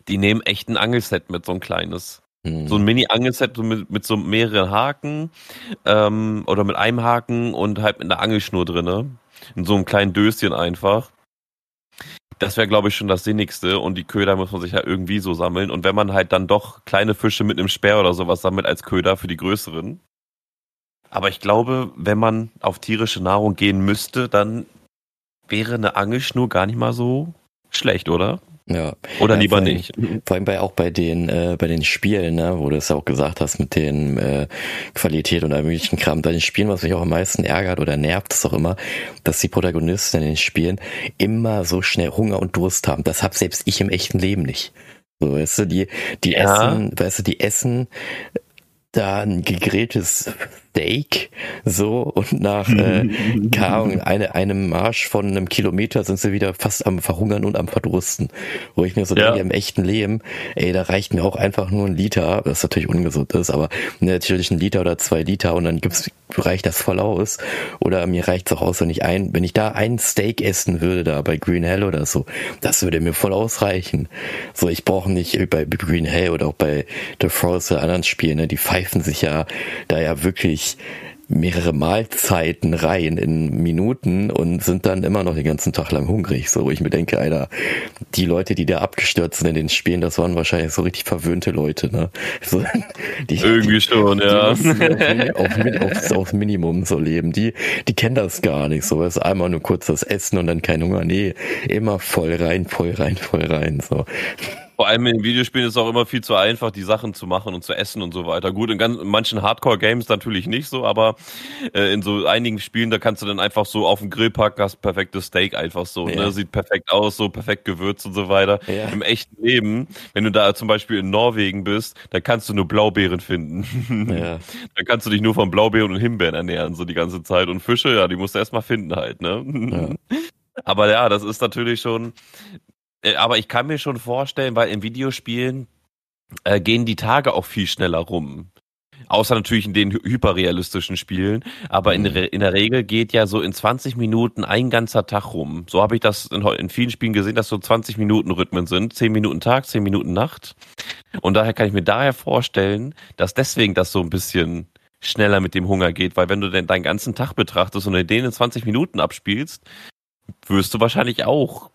die nehmen echt ein Angelset mit, so ein kleines. Mhm. So ein Mini-Angelset mit, mit so mehreren Haken ähm, oder mit einem Haken und halt mit einer Angelschnur drinne. In so einem kleinen Döschen einfach. Das wäre, glaube ich, schon das Sinnigste. Und die Köder muss man sich ja irgendwie so sammeln. Und wenn man halt dann doch kleine Fische mit einem Speer oder sowas sammelt als Köder für die größeren, aber ich glaube, wenn man auf tierische Nahrung gehen müsste, dann wäre eine Angelschnur gar nicht mal so schlecht, oder? Ja. Oder ja, lieber allem, nicht. Vor allem bei auch bei den äh, bei den Spielen, ne, wo du es auch gesagt hast mit den äh, Qualität und allem möglichen Kram. Bei den Spielen, was mich auch am meisten ärgert oder nervt, ist auch immer, dass die Protagonisten in den Spielen immer so schnell Hunger und Durst haben. Das hab selbst ich im echten Leben nicht. So, weißt du, die, die ja. essen, weißt du, die essen da ein gegrilltes Steak, so, und nach, äh, <laughs> keine eine, einem Marsch von einem Kilometer sind sie wieder fast am Verhungern und am Verdursten. Wo ich mir so ja. denke, im echten Leben, ey, da reicht mir auch einfach nur ein Liter, was natürlich ungesund ist, aber natürlich ein Liter oder zwei Liter und dann gibt's, reicht das voll aus. Oder mir reicht's auch aus, wenn ich ein, wenn ich da ein Steak essen würde, da bei Green Hell oder so, das würde mir voll ausreichen. So, ich brauche nicht bei Green Hell oder auch bei The Frost oder anderen Spielen, ne, die pfeifen sich ja da ja wirklich mehrere Mahlzeiten rein in Minuten und sind dann immer noch den ganzen Tag lang hungrig. So, wo ich mir denke, Alter, die Leute, die da abgestürzt sind in den Spielen, das waren wahrscheinlich so richtig verwöhnte Leute, ne? So, <laughs> die, Irgendwie schon, die, ja. Die <laughs> auf, auf, aufs Minimum so leben. Die, die kennen das gar nicht. So, es ist einmal nur kurz das Essen und dann kein Hunger. Nee, immer voll rein, voll rein, voll rein. So. Vor allem in Videospielen ist es auch immer viel zu einfach, die Sachen zu machen und zu essen und so weiter. Gut, in, ganz, in manchen Hardcore-Games natürlich nicht so, aber äh, in so einigen Spielen, da kannst du dann einfach so auf den Grill packen, hast perfektes Steak einfach so, ne? ja. ne? Sieht perfekt aus, so perfekt gewürzt und so weiter. Ja. Im echten Leben, wenn du da zum Beispiel in Norwegen bist, da kannst du nur Blaubeeren finden. Ja. <laughs> da kannst du dich nur von Blaubeeren und Himbeeren ernähren, so die ganze Zeit. Und Fische, ja, die musst du erstmal finden halt, ne? Ja. <laughs> Aber ja, das ist natürlich schon, aber ich kann mir schon vorstellen, weil in Videospielen äh, gehen die Tage auch viel schneller rum. Außer natürlich in den hyperrealistischen Spielen. Aber in, mhm. in der Regel geht ja so in 20 Minuten ein ganzer Tag rum. So habe ich das in, in, vielen Spielen gesehen, dass so 20 Minuten Rhythmen sind. 10 Minuten Tag, 10 Minuten Nacht. Und daher kann ich mir daher vorstellen, dass deswegen das so ein bisschen schneller mit dem Hunger geht. Weil wenn du denn deinen ganzen Tag betrachtest und in denen 20 Minuten abspielst, wirst du wahrscheinlich auch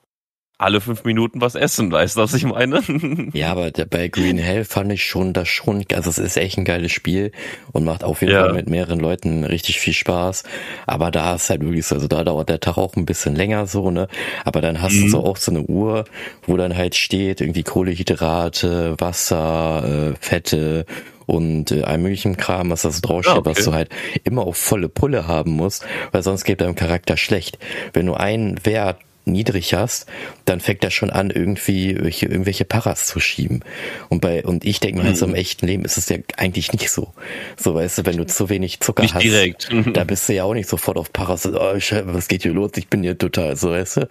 alle fünf Minuten was essen, weißt du, was ich meine? <laughs> ja, aber bei Green <laughs> Hell fand ich schon das schon, also es ist echt ein geiles Spiel und macht auf jeden ja. Fall mit mehreren Leuten richtig viel Spaß. Aber da ist halt wirklich so, also da dauert der Tag auch ein bisschen länger so, ne? Aber dann hast mhm. du so auch so eine Uhr, wo dann halt steht, irgendwie Kohlehydrate, Wasser, äh, Fette und äh, allem möglichen Kram, was das draufsteht, ah, okay. was du halt immer auf volle Pulle haben musst, weil sonst geht deinem Charakter schlecht. Wenn du einen Wert niedrig hast, dann fängt er schon an, irgendwie irgendwelche, irgendwelche Paras zu schieben. Und bei, und ich denke mal, mhm. so im echten Leben ist es ja eigentlich nicht so. So, weißt du, wenn du zu wenig Zucker nicht hast, direkt. <laughs> da bist du ja auch nicht sofort auf Paras, oh, was geht hier los? Ich bin hier total, so, weißt du.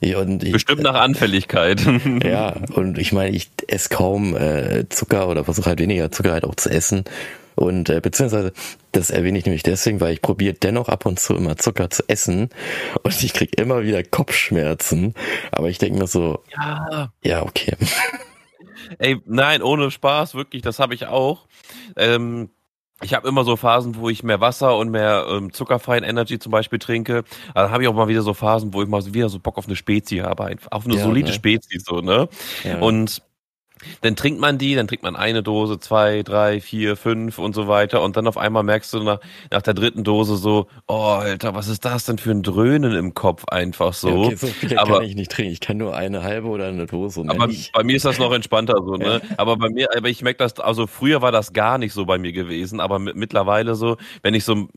Ich, und ich, Bestimmt nach Anfälligkeit. <laughs> ja, und ich meine, ich esse kaum äh, Zucker oder versuche halt weniger Zucker halt auch zu essen. Und äh, beziehungsweise, das erwähne ich nämlich deswegen, weil ich probiere dennoch ab und zu immer Zucker zu essen und ich krieg immer wieder Kopfschmerzen. Aber ich denke mir so, ja, ja, okay. <laughs> Ey, nein, ohne Spaß, wirklich, das habe ich auch. Ähm, ich habe immer so Phasen, wo ich mehr Wasser und mehr ähm, zuckerfreien Energy zum Beispiel trinke. Also habe ich auch mal wieder so Phasen, wo ich mal wieder so Bock auf eine Spezie habe, auf eine ja, solide ne? Spezie so, ne? Ja. Und dann trinkt man die, dann trinkt man eine Dose, zwei, drei, vier, fünf und so weiter. Und dann auf einmal merkst du nach, nach der dritten Dose so, oh Alter, was ist das denn für ein Dröhnen im Kopf einfach so. Ja, okay, so viel aber, kann ich nicht trinken. Ich kann nur eine halbe oder eine Dose. Aber bei mir ist das noch entspannter so, ne? Aber bei mir, aber ich merke das, also früher war das gar nicht so bei mir gewesen, aber mittlerweile so, wenn ich so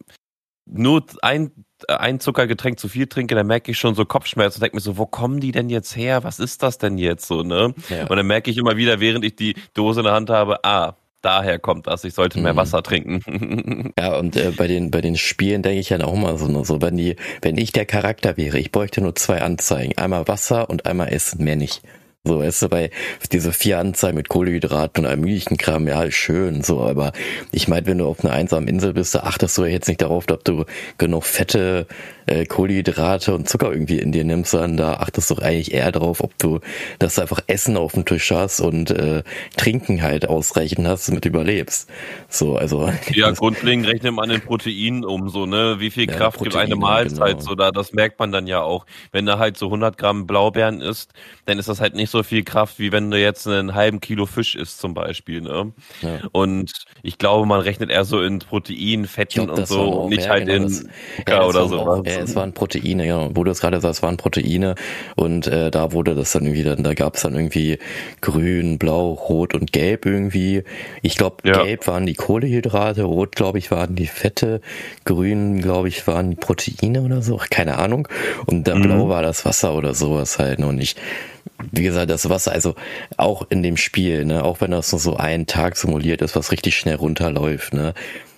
nur ein, ein Zuckergetränk zu viel trinke, dann merke ich schon so Kopfschmerzen und denke mir so, wo kommen die denn jetzt her? Was ist das denn jetzt so, ne? Ja. Und dann merke ich immer wieder, während ich die Dose in der Hand habe, ah, daher kommt das, ich sollte mehr mhm. Wasser trinken. <laughs> ja, und äh, bei den bei den Spielen denke ich ja auch mal so, so, wenn die, wenn ich der Charakter wäre, ich bräuchte nur zwei Anzeigen, einmal Wasser und einmal Essen, mehr nicht. So, weißt du, bei diese vier Anzeigen mit Kohlenhydraten und allem Kram, ja, schön, so, aber ich meine, wenn du auf einer einsamen Insel bist, da achtest du ja jetzt nicht darauf, ob du genug Fette, äh, Kohlenhydrate und Zucker irgendwie in dir nimmst, sondern da achtest du eigentlich eher darauf, ob du, dass du einfach Essen auf dem Tisch hast und äh, Trinken halt ausreichend hast, damit du überlebst. So, also. <laughs> Ja, grundlegend rechnet man in Proteinen um, so, ne, wie viel Kraft ja, Proteine, gibt eine Mahlzeit, genau. so, da, das merkt man dann ja auch. Wenn da halt so 100 Gramm Blaubeeren isst, dann ist das halt nicht so viel Kraft, wie wenn du jetzt einen halben Kilo Fisch isst zum Beispiel. Ne? Ja. Und ich glaube, man rechnet eher so in Protein, Fetten glaub, und so und nicht ja, halt genau, in Zucker ja, oder so. Auch, ja, es waren Proteine, ja. Wo du es gerade sagst, es waren Proteine und äh, da wurde das dann irgendwie, dann, da gab es dann irgendwie grün, blau, rot und gelb irgendwie. Ich glaube, gelb waren die Kohlehydrate, rot, glaube ich, waren die Fette, grün, glaube ich, waren die Proteine oder so, keine Ahnung. Und dann mhm. blau war das Wasser oder sowas halt. Und ich wie gesagt, das Wasser, also auch in dem Spiel, ne, auch wenn das nur so einen Tag simuliert ist, was richtig schnell runterläuft, ne.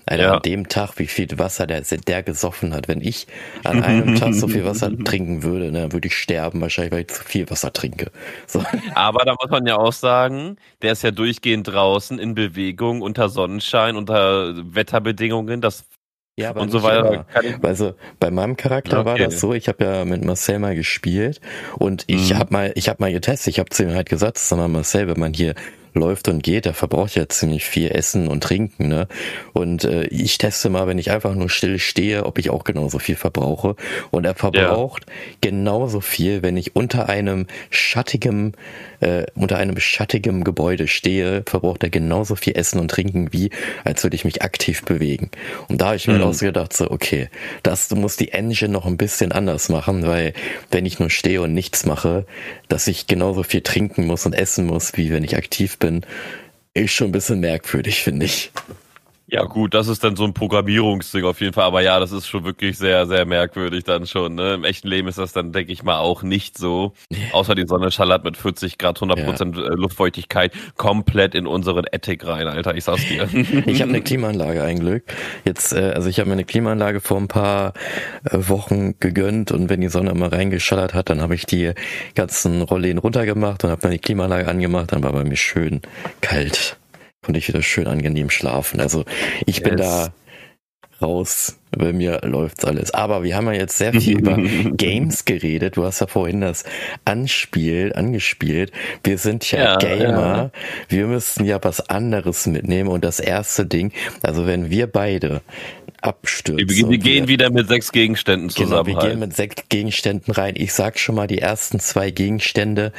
Alter, ja. an dem Tag, wie viel Wasser der, der gesoffen hat. Wenn ich an einem Tag so viel Wasser <laughs> trinken würde, ne, dann würde ich sterben, wahrscheinlich, weil ich zu viel Wasser trinke. So. Aber da muss man ja auch sagen, der ist ja durchgehend draußen in Bewegung, unter Sonnenschein, unter Wetterbedingungen. Das ja, aber und so weiter. Also bei meinem Charakter okay. war das so, ich habe ja mit Marcel mal gespielt und ich mhm. habe mal, ich habe mal getestet, ich habe zu ihm halt gesagt, sag mal Marcel, wenn man hier läuft und geht, der verbraucht ja ziemlich viel Essen und Trinken, ne? Und äh, ich teste mal, wenn ich einfach nur still stehe, ob ich auch genauso viel verbrauche. Und er verbraucht ja. genauso viel, wenn ich unter einem schattigen, äh, unter einem schattigen Gebäude stehe, verbraucht er genauso viel Essen und Trinken wie, als würde ich mich aktiv bewegen. Und da habe ich mir mhm. ausgedacht, so, okay, das du musst die Engine noch ein bisschen anders machen, weil wenn ich nur stehe und nichts mache, dass ich genauso viel trinken muss und essen muss, wie wenn ich aktiv bin, ist schon ein bisschen merkwürdig, finde ich. Ja gut, das ist dann so ein Programmierungsding auf jeden Fall, aber ja, das ist schon wirklich sehr, sehr merkwürdig dann schon. Ne? Im echten Leben ist das dann, denke ich mal, auch nicht so. Außer die Sonne schallert mit 40 Grad, 100 Prozent ja. Äh, Luftfeuchtigkeit komplett in unseren Attic rein, Alter, ich sag's dir. <laughs> Ich habe eine Klimaanlage ein Glück. Jetzt, äh, also ich habe mir eine Klimaanlage vor ein paar äh, Wochen gegönnt und wenn die Sonne mal reingeschallert hat, dann habe ich die ganzen Rollen runtergemacht und habe dann die Klimaanlage angemacht, dann war bei mir schön kalt konnte ich wieder schön angenehm schlafen. Also ich yes. bin da raus. Bei mir läuft's alles. Aber wir haben ja jetzt sehr viel über <laughs> Games geredet. Du hast ja vorhin das Anspiel, angespielt. Wir sind ja, ja Gamer. Ja. Wir müssen ja was anderes mitnehmen. Und das erste Ding, also wenn wir beide abstürzen. Wir, wir gehen wieder mit sechs Gegenständen zusammen. Genau, wir rein. gehen mit sechs Gegenständen rein. Ich sag schon mal die ersten zwei Gegenstände.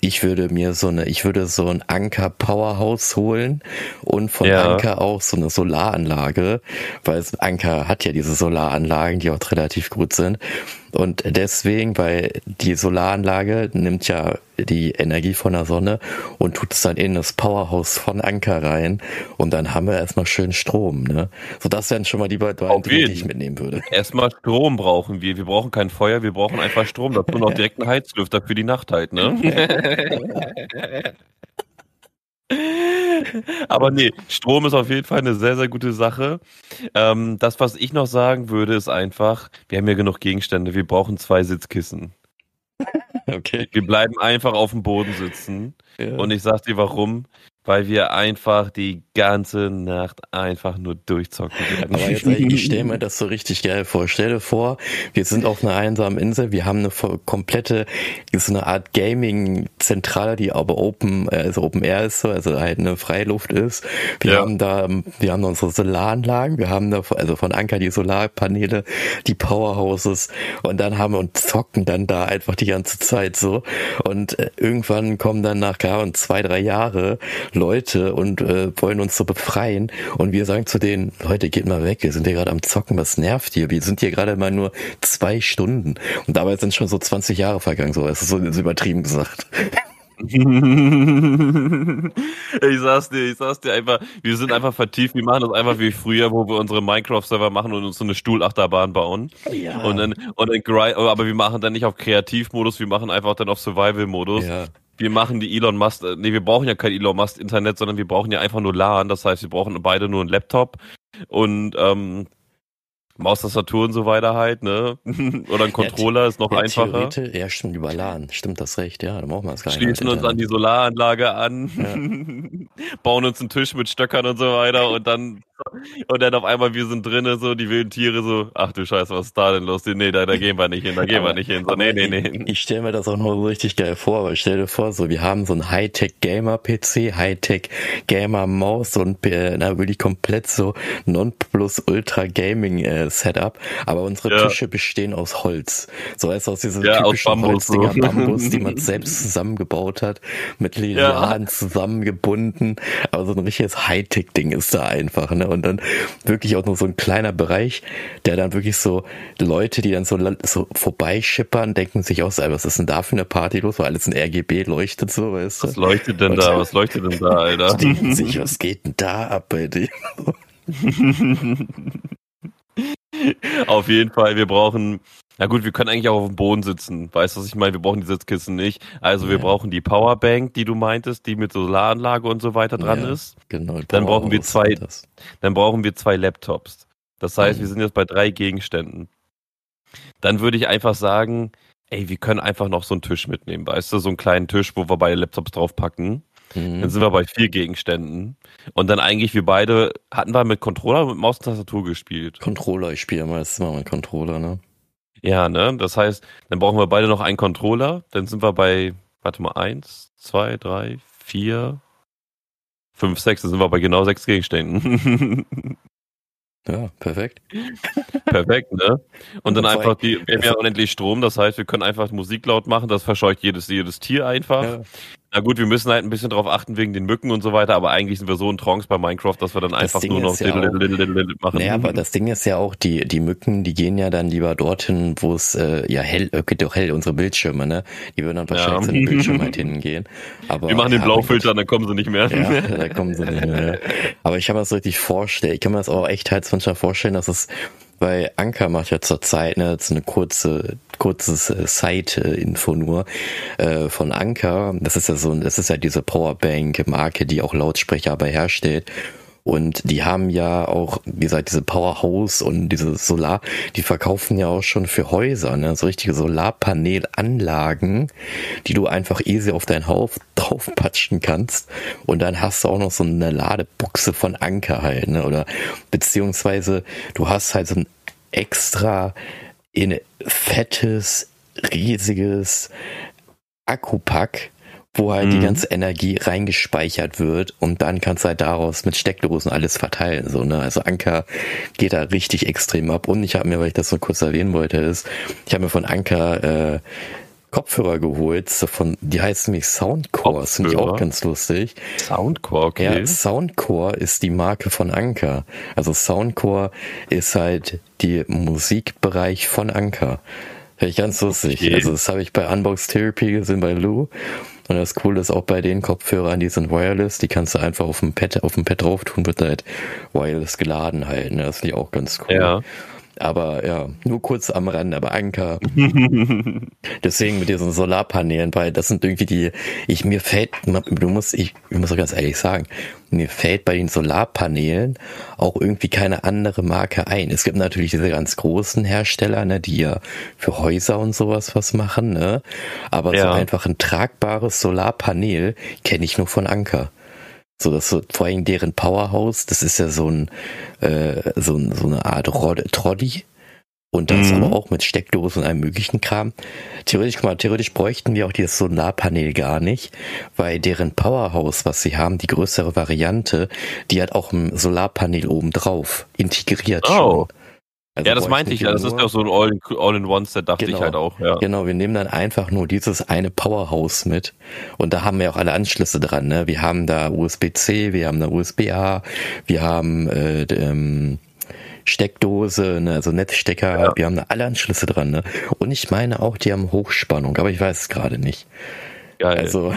Ich würde mir so eine, ich würde so ein Anker Powerhouse holen und von ja. Anker auch so eine Solaranlage, weil Anker hat ja diese Solaranlagen, die auch relativ gut sind. Und deswegen, weil die Solaranlage nimmt ja die Energie von der Sonne und tut es dann in das Powerhouse von Anker rein und dann haben wir erstmal schön Strom. Ne? So das wären schon mal die beiden Dinge, die ich mitnehmen würde. Erstmal Strom brauchen wir. Wir brauchen kein Feuer, wir brauchen einfach Strom. Dazu noch direkt einen Heizlüfter für die Nacht halt. Ne? <laughs> <laughs> Aber nee, Strom ist auf jeden Fall eine sehr, sehr gute Sache. Ähm, das, was ich noch sagen würde, ist einfach, wir haben ja genug Gegenstände, wir brauchen zwei Sitzkissen. <laughs> Okay. Wir bleiben einfach auf dem Boden sitzen. Ja. Und ich sag dir warum weil wir einfach die ganze Nacht einfach nur durchzocken werden. Aber jetzt, ich stelle mir das so richtig geil vor. Stell dir vor, wir sind auf einer einsamen Insel, wir haben eine komplette, so eine Art Gaming-Zentrale, die aber Open, äh, also Open Air ist, so, also halt eine Freiluft ist. Wir ja. haben da, wir haben da unsere Solaranlagen, wir haben da, also von Anker die Solarpaneele, die Powerhouses und dann haben wir und zocken dann da einfach die ganze Zeit so. Und äh, irgendwann kommen dann nach, gerade zwei, drei Jahre Leute und äh, wollen uns so befreien. Und wir sagen zu denen, Leute, geht mal weg, wir sind hier gerade am Zocken, was nervt hier? Wir sind hier gerade mal nur zwei Stunden. Und dabei sind schon so 20 Jahre vergangen, so, das ist so übertrieben gesagt. <laughs> ich sag's dir, ich sag's dir einfach, wir sind einfach vertieft, wir machen das einfach wie früher, wo wir unsere Minecraft-Server machen und uns so eine Stuhlachterbahn bauen. Ja. Und dann, und dann grind, aber wir machen dann nicht auf Kreativmodus, wir machen einfach dann auf Survival-Modus. Ja wir machen die Elon Musk, äh, nee, wir brauchen ja kein Elon Musk Internet, sondern wir brauchen ja einfach nur LAN. Das heißt, wir brauchen beide nur einen Laptop und ähm, Maustastatur und so weiter halt, ne? <laughs> Oder ein Controller ja, ist noch ja, einfacher. Ja, stimmt, über LAN. Stimmt das recht, ja, dann brauchen wir es gar nicht. Schließen uns an die Solaranlage an, ja. <laughs> bauen uns einen Tisch mit Stöckern und so weiter und dann und dann auf einmal wir sind drinnen, so die wilden Tiere so, ach du Scheiße, was ist da denn los? Nee, da, da gehen wir nicht hin, da gehen aber, wir nicht hin. So, nee, nee, nee. Ich, ich stelle mir das auch nur so richtig geil vor, ich stell dir vor, so wir haben so ein Hightech-Gamer-PC, Hightech-Gamer-Maus und äh, na, wirklich komplett so Non-Plus-Ultra-Gaming-Setup, aber unsere ja. Tische bestehen aus Holz. So heißt aus diesen ja, typischen Holzdinger, so. <laughs> Bambus, die man selbst zusammengebaut hat, mit Linearen ja. zusammengebunden, aber so ein richtiges Hightech-Ding ist da einfach, ne? Und dann wirklich auch nur so ein kleiner Bereich, der dann wirklich so Leute, die dann so, so vorbeischippern, denken sich auch was ist denn da für eine Party los, weil alles in RGB leuchtet so, weißt du? Was leuchtet denn Und da? Was leuchtet denn da, Alter? <laughs> Denken sich, <laughs> was geht denn da ab bei dir? <laughs> Auf jeden Fall, wir brauchen na gut, wir können eigentlich auch auf dem Boden sitzen. Weißt du, was ich meine? Wir brauchen die Sitzkissen nicht. Also wir brauchen die Powerbank, die du meintest, die mit Solaranlage und so weiter dran ja, ist. Genau. Dann brauchen wir zwei, dann brauchen wir zwei Laptops. Das heißt, mhm. wir sind jetzt bei drei Gegenständen. Dann würde ich einfach sagen, ey, wir können einfach noch so einen Tisch mitnehmen, weißt du, so einen kleinen Tisch, wo wir beide Laptops draufpacken. Mhm. Dann sind wir bei vier Gegenständen. Und dann eigentlich wir beide, hatten wir mit Controller und mit Maus und Tastatur gespielt. Controller, ich spiele meistens mal mit Controller, ne? Ja, ne? Das heißt, dann brauchen wir beide noch einen Controller. Dann sind wir bei, warte mal, eins, zwei, drei, vier, Fünf, sechs, dann sind wir bei genau sechs Gegenständen. <laughs> Ja, perfekt. <laughs> Perfekt, ne? Und dann einfach die, wir haben ja unendlich Strom, das heißt, wir können einfach Musik laut machen, das verscheucht jedes, jedes Tier einfach. Ja. Na gut, wir müssen halt ein bisschen drauf achten wegen den Mücken und so weiter, aber eigentlich sind wir so in Trance bei Minecraft, dass wir dann einfach nur noch ja machen. Naja, aber das Ding ist ja auch, die, die Mücken, die gehen ja dann lieber dorthin, wo es äh, ja hell, äh, geht doch hell, unsere Bildschirme, ne? Die würden dann wahrscheinlich ja. zu den <laughs> Bildschirmen halt hingehen. Aber, wir machen den Blaufilter, dann kommen sie nicht mehr. Ja, <laughs> da kommen sie nicht mehr. Aber ich kann mir das richtig vorstellen, ich kann mir das auch echt halt manchmal vorstellen, dass es bei Anker macht ja zurzeit ne, jetzt eine kurze kurzes äh, Side-Info nur äh, von Anker. Das ist ja so, das ist ja diese Powerbank-Marke, die auch Lautsprecher aber herstellt. Und die haben ja auch, wie gesagt, diese Powerhouse und diese Solar, die verkaufen ja auch schon für Häuser, ne? So richtige Solarpanelanlagen, die du einfach easy auf dein Haus <laughs> draufpatschen kannst. Und dann hast du auch noch so eine Ladebuchse von Anker halt, ne? Oder beziehungsweise du hast halt so ein extra in fettes, riesiges Akkupack, wo halt mhm. die ganze Energie reingespeichert wird und dann kannst du halt daraus mit Steckdosen alles verteilen. So, ne? Also Anker geht da richtig extrem ab. Und ich habe mir, weil ich das so kurz erwähnen wollte, ist, ich habe mir von Anker äh, Kopfhörer geholt, von, die heißen nämlich Soundcore, das finde ich auch ganz lustig. Soundcore, okay. Ja, Soundcore ist die Marke von Anker. Also Soundcore ist halt die Musikbereich von Anker. Finde ich ganz lustig. Okay. Also das habe ich bei Unbox Therapy gesehen bei Lou. Und das Coole ist auch bei den Kopfhörern, die sind wireless, die kannst du einfach auf dem Pad, auf dem Pad drauf tun, wird halt wireless geladen halten. Das finde ich auch ganz cool. Ja. Aber ja, nur kurz am Rand, aber Anker. <laughs> Deswegen mit diesen Solarpanelen, weil das sind irgendwie die, ich, mir fällt, du musst, ich, ich muss auch ganz ehrlich sagen, mir fällt bei den Solarpanelen auch irgendwie keine andere Marke ein. Es gibt natürlich diese ganz großen Hersteller, ne, die ja für Häuser und sowas was machen, ne? Aber ja. so einfach ein tragbares Solarpanel kenne ich nur von Anker. So, dass so, vor allem deren Powerhouse, das ist ja so ein, äh, so, so eine Art Rod Troddy. Und das mhm. aber auch mit Steckdosen und allem möglichen Kram. Theoretisch, mal, theoretisch bräuchten wir auch dieses Solarpanel gar nicht, weil deren Powerhouse, was sie haben, die größere Variante, die hat auch ein Solarpanel oben drauf integriert oh. schon. Also ja, das meinte ich ja. Das ist ja so ein All-in-One-Set, dachte genau, ich halt auch. Ja. Genau, wir nehmen dann einfach nur dieses eine Powerhouse mit. Und da haben wir auch alle Anschlüsse dran. Ne? Wir haben da USB-C, wir haben da USB-A, wir haben äh, ähm, Steckdose, ne, also Netzstecker, ja. wir haben da alle Anschlüsse dran. Ne? Und ich meine auch, die haben Hochspannung, aber ich weiß es gerade nicht. Geil. Also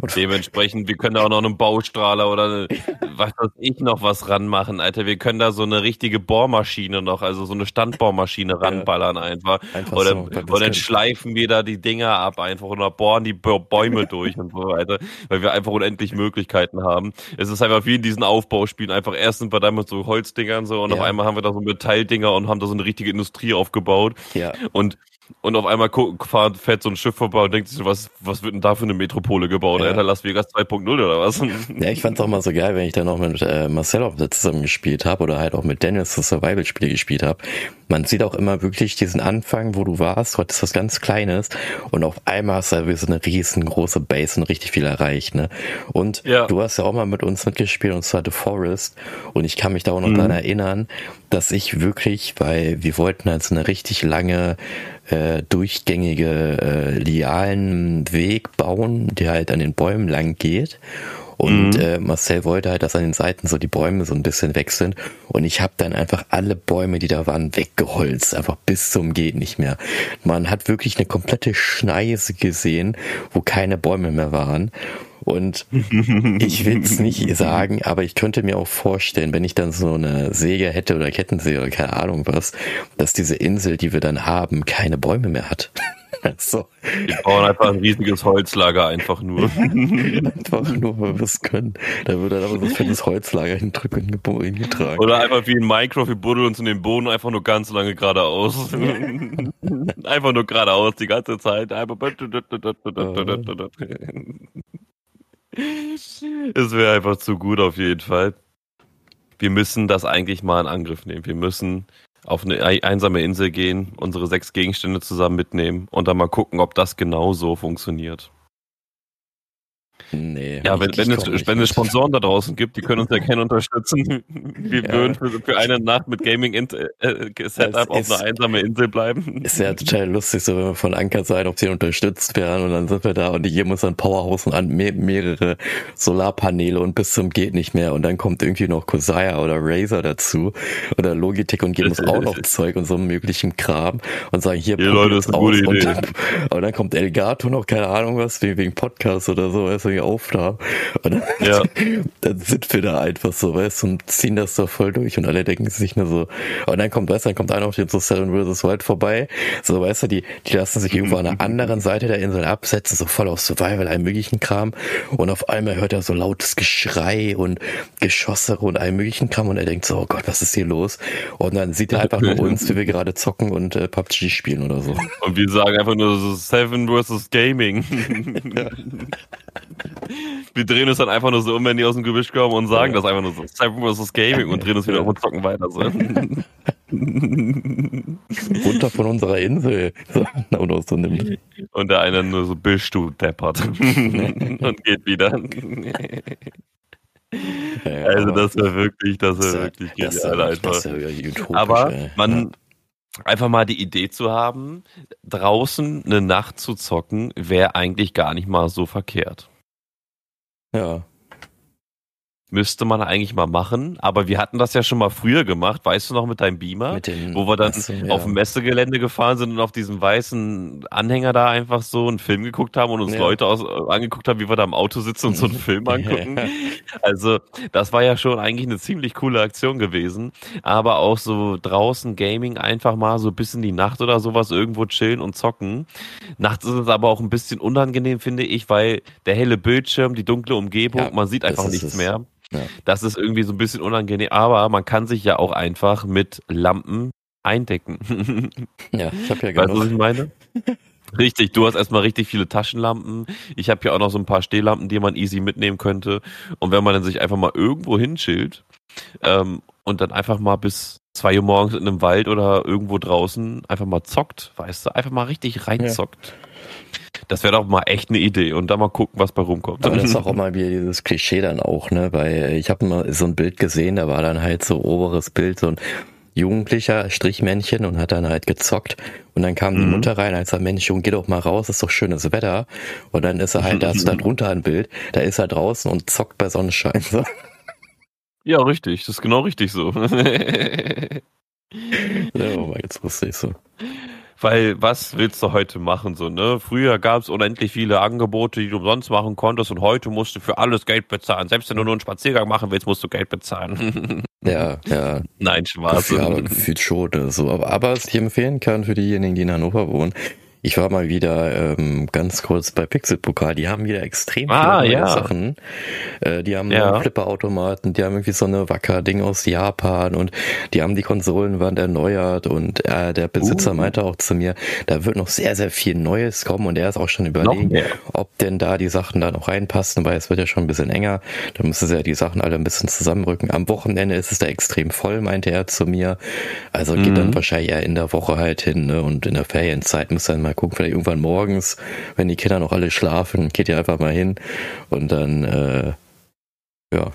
und dementsprechend, wir können da auch noch einen Baustrahler oder eine, was weiß ich noch was ranmachen, Alter. Wir können da so eine richtige Bohrmaschine noch, also so eine Standbohrmaschine ranballern einfach. einfach oder, so, oder dann schleifen wir da die Dinger ab einfach oder bohren die Bäume durch und so weiter, weil wir einfach unendlich Möglichkeiten haben. Es ist einfach wie in diesen Aufbauspielen, einfach erst sind wir da mit so Holzdingern so und ja. auf einmal haben wir da so Metalldinger und haben da so eine richtige Industrie aufgebaut. Ja. Und und auf einmal fährt so ein Schiff vorbei und denkt sich, was, was wird denn da für eine Metropole gebaut? Ja. Alter, Las Vegas 2.0 oder was? <laughs> Ja, ich fand's auch mal so geil, wenn ich dann auch mit äh, Marcel zusammen gespielt habe oder halt auch mit Dennis das Survival-Spiel gespielt habe. Man sieht auch immer wirklich diesen Anfang, wo du warst, heute ist was ganz Kleines und auf einmal hast du so eine riesengroße Base und richtig viel erreicht, ne? Und ja. du hast ja auch mal mit uns mitgespielt und zwar The Forest und ich kann mich da auch noch mhm. dran erinnern, dass ich wirklich, weil wir wollten halt so eine richtig lange äh, durchgängige äh, lialen Weg bauen, der halt an den Bäumen lang geht. Und mhm. äh, Marcel wollte halt, dass an den Seiten so die Bäume so ein bisschen weg sind. Und ich habe dann einfach alle Bäume, die da waren, weggeholzt. Einfach bis zum geht nicht mehr. Man hat wirklich eine komplette Schneise gesehen, wo keine Bäume mehr waren. Und ich will es nicht sagen, aber ich könnte mir auch vorstellen, wenn ich dann so eine Säge hätte oder Kettensäge oder keine Ahnung was, dass diese Insel, die wir dann haben, keine Bäume mehr hat. <laughs> so. Wir bauen einfach ein riesiges Holzlager einfach nur. <laughs> einfach nur, weil wir es können. Da wird dann aber so ein fettes Holzlager hindrücken hingetragen. Oder einfach wie in Minecraft, wir buddeln uns in den Boden einfach nur ganz lange geradeaus. <laughs> einfach nur geradeaus die ganze Zeit. Einfach es wäre einfach zu gut auf jeden Fall. Wir müssen das eigentlich mal in Angriff nehmen. Wir müssen auf eine einsame Insel gehen, unsere sechs Gegenstände zusammen mitnehmen und dann mal gucken, ob das genau so funktioniert. Nee. Ja, wenn, wenn, es, wenn es Sponsoren da draußen gibt, die können uns ja gerne unterstützen. <laughs> Wir ja. würden für, für, eine Nacht mit Gaming äh, Setup auf einer einsamen Insel bleiben. Ist ja total lustig, so wenn wir von Anker sein, ob sie unterstützt werden und dann sind wir da und hier muss ein Powerhouse und an mehrere Solarpaneele und bis zum geht nicht mehr und dann kommt irgendwie noch Kosaya oder Razer dazu oder Logitech und geben uns auch noch <laughs> Zeug und so möglichen Kram und sagen hier, hier Leute, ist eine gute Idee. Und, und dann kommt Elgato noch, keine Ahnung was, wegen Podcast oder so, weißt irgendwie Aufnahmen. Und dann, ja. <laughs> dann sind wir da einfach so, weißt du, und ziehen das da voll durch und alle denken sich nur so, und dann kommt, weißt du, dann kommt einer auf den so Seven vs. Wild vorbei, so, weißt du, die, die lassen sich irgendwo an der <laughs> anderen Seite der Insel absetzen, so voll auf Survival, allem möglichen Kram und auf einmal hört er so lautes Geschrei und Geschosse und allem möglichen Kram und er denkt so, oh Gott, was ist hier los? Und dann sieht er einfach nur uns, wie wir gerade zocken und äh, PUBG spielen oder so. Und wir sagen einfach nur so Seven vs. Gaming. <laughs> Ja. Wir drehen uns dann einfach nur so um, wenn die aus dem Gebüsch kommen und sagen ja. das einfach nur so. Seven vs. Gaming und drehen uns wieder um und zocken weiter. So. <laughs> Runter von unserer Insel. <laughs> und, so und der eine nur so, bist du deppert. <laughs> und geht wieder. Ja, also das wäre wirklich, das wäre wirklich genial einfach. Aber man, einfach mal die Idee zu haben, draußen eine Nacht zu zocken, wäre eigentlich gar nicht mal so verkehrt. Ja. Müsste man eigentlich mal machen, aber wir hatten das ja schon mal früher gemacht, weißt du noch, mit deinem Beamer, mit den, wo wir dann so, ja. auf dem Messegelände gefahren sind und auf diesem weißen Anhänger da einfach so einen Film geguckt haben und uns ja. Leute aus, äh, angeguckt haben, wie wir da im Auto sitzen und so einen Film <laughs> angucken. Also, das war ja schon eigentlich eine ziemlich coole Aktion gewesen, aber auch so draußen Gaming einfach mal so bis in die Nacht oder sowas irgendwo chillen und zocken. Nachts ist es aber auch ein bisschen unangenehm, finde ich, weil der helle Bildschirm, die dunkle Umgebung, ja, man sieht einfach nichts es. mehr. Ja. Das ist irgendwie so ein bisschen unangenehm, aber man kann sich ja auch einfach mit Lampen eindecken. Ja, ich habe ja genug. Weißt du, was ich meine? Richtig, du hast erstmal richtig viele Taschenlampen. Ich habe hier auch noch so ein paar Stehlampen, die man easy mitnehmen könnte. Und wenn man dann sich einfach mal irgendwo hinschillt ähm, und dann einfach mal bis zwei Uhr morgens in einem Wald oder irgendwo draußen einfach mal zockt, weißt du, einfach mal richtig reinzockt. Ja. Das wäre doch mal echt eine Idee und dann mal gucken, was bei rumkommt. Aber das ist <laughs> auch immer wieder dieses Klischee dann auch, ne? Weil ich habe mal so ein Bild gesehen, da war dann halt so oberes Bild, so ein Jugendlicher Strichmännchen und hat dann halt gezockt. Und dann kam mhm. die Mutter rein, als er, Mensch, Junge, geh doch mal raus, ist doch schönes Wetter. Und dann ist er halt, da <laughs> ist da drunter ein Bild, da ist er draußen und zockt bei Sonnenschein. So. Ja, richtig, das ist genau richtig so. <laughs> ja, jetzt wusste ich so. Weil was willst du heute machen? So, ne? Früher gab es unendlich viele Angebote, die du umsonst machen konntest und heute musst du für alles Geld bezahlen. Selbst wenn du nur einen Spaziergang machen willst, musst du Geld bezahlen. <laughs> Ja, ja. Nein, Spaß. Ja, aber gefühlt schon. So. Aber, aber was ich empfehlen kann für diejenigen, die in Hannover wohnen, ich war mal wieder ähm, ganz kurz bei Pixelpokal. Die haben wieder extrem ah, viele ja. Sachen. Äh, die haben ja. Flipperautomaten, die haben irgendwie so eine Wacker-Ding aus Japan und die haben die Konsolenwand erneuert und äh, der Besitzer uh. meinte auch zu mir, da wird noch sehr, sehr viel Neues kommen und er ist auch schon überlegen, ob denn da die Sachen da noch reinpassen, weil es wird ja schon ein bisschen enger. Da müssen sie ja die Sachen alle ein bisschen zusammenrücken. Am Wochenende ist es da extrem voll, meinte er zu mir. Also mhm. geht dann wahrscheinlich eher in der Woche halt hin ne? und in der Ferienzeit muss dann mal gucken, vielleicht irgendwann morgens, wenn die Kinder noch alle schlafen, geht ihr einfach mal hin und dann, äh, ja,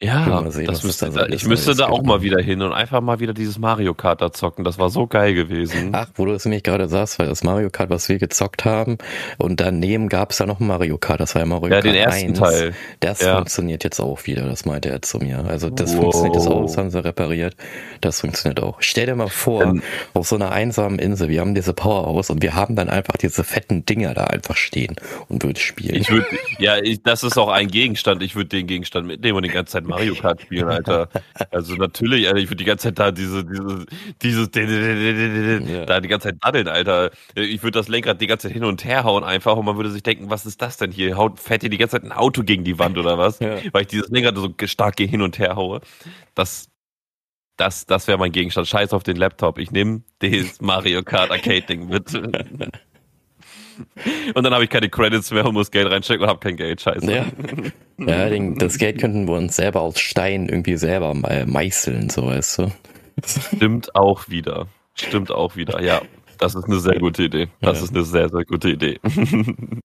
ja, sehen, das müsste, da ich müsste da auch mal wieder hin und einfach mal wieder dieses Mario Kart da zocken. Das war so geil gewesen. Ach, wo du es nämlich gerade sagst, weil das Mario Kart, was wir gezockt haben, und daneben gab es ja noch ein Mario Kart, das war ja Mario ja, Kart den ersten 1. Teil. Das ja. funktioniert jetzt auch wieder, das meinte er zu mir. Also das wow. funktioniert jetzt auch, das haben sie repariert. Das funktioniert auch. Stell dir mal vor, ähm, auf so einer einsamen Insel, wir haben diese Powerhouse und wir haben dann einfach diese fetten Dinger da einfach stehen und würden spielen. Ich würde, ja, ich, das ist auch ein Gegenstand. Ich würde den Gegenstand mitnehmen und die ganze Zeit Mario Kart spielen, Alter. <laughs> Also natürlich, Alter, ich würde die ganze Zeit da diese, diese, dieses, <laughs> ja. da die ganze Zeit daddeln, Alter. Ich würde das Lenkrad die ganze Zeit hin und her hauen einfach und man würde sich denken, was ist das denn hier? Haut, fährt hier die ganze Zeit ein Auto gegen die Wand oder was? <laughs> Ja. Weil ich dieses Lenkrad so stark hin und her haue. Das, das, das wäre mein Gegenstand. Scheiß auf den Laptop. Ich nehme das Mario Kart Arcade Ding mit. <laughs> Und dann habe ich keine Credits mehr und muss Geld reinstecken und habe kein Geld. Scheiße. Ja, ja das Geld könnten wir uns selber aus Stein irgendwie selber meißeln, so weißt du. Stimmt auch wieder. Stimmt auch wieder. Ja, das ist eine sehr gute Idee. Das ja. ist eine sehr, sehr gute Idee. <laughs>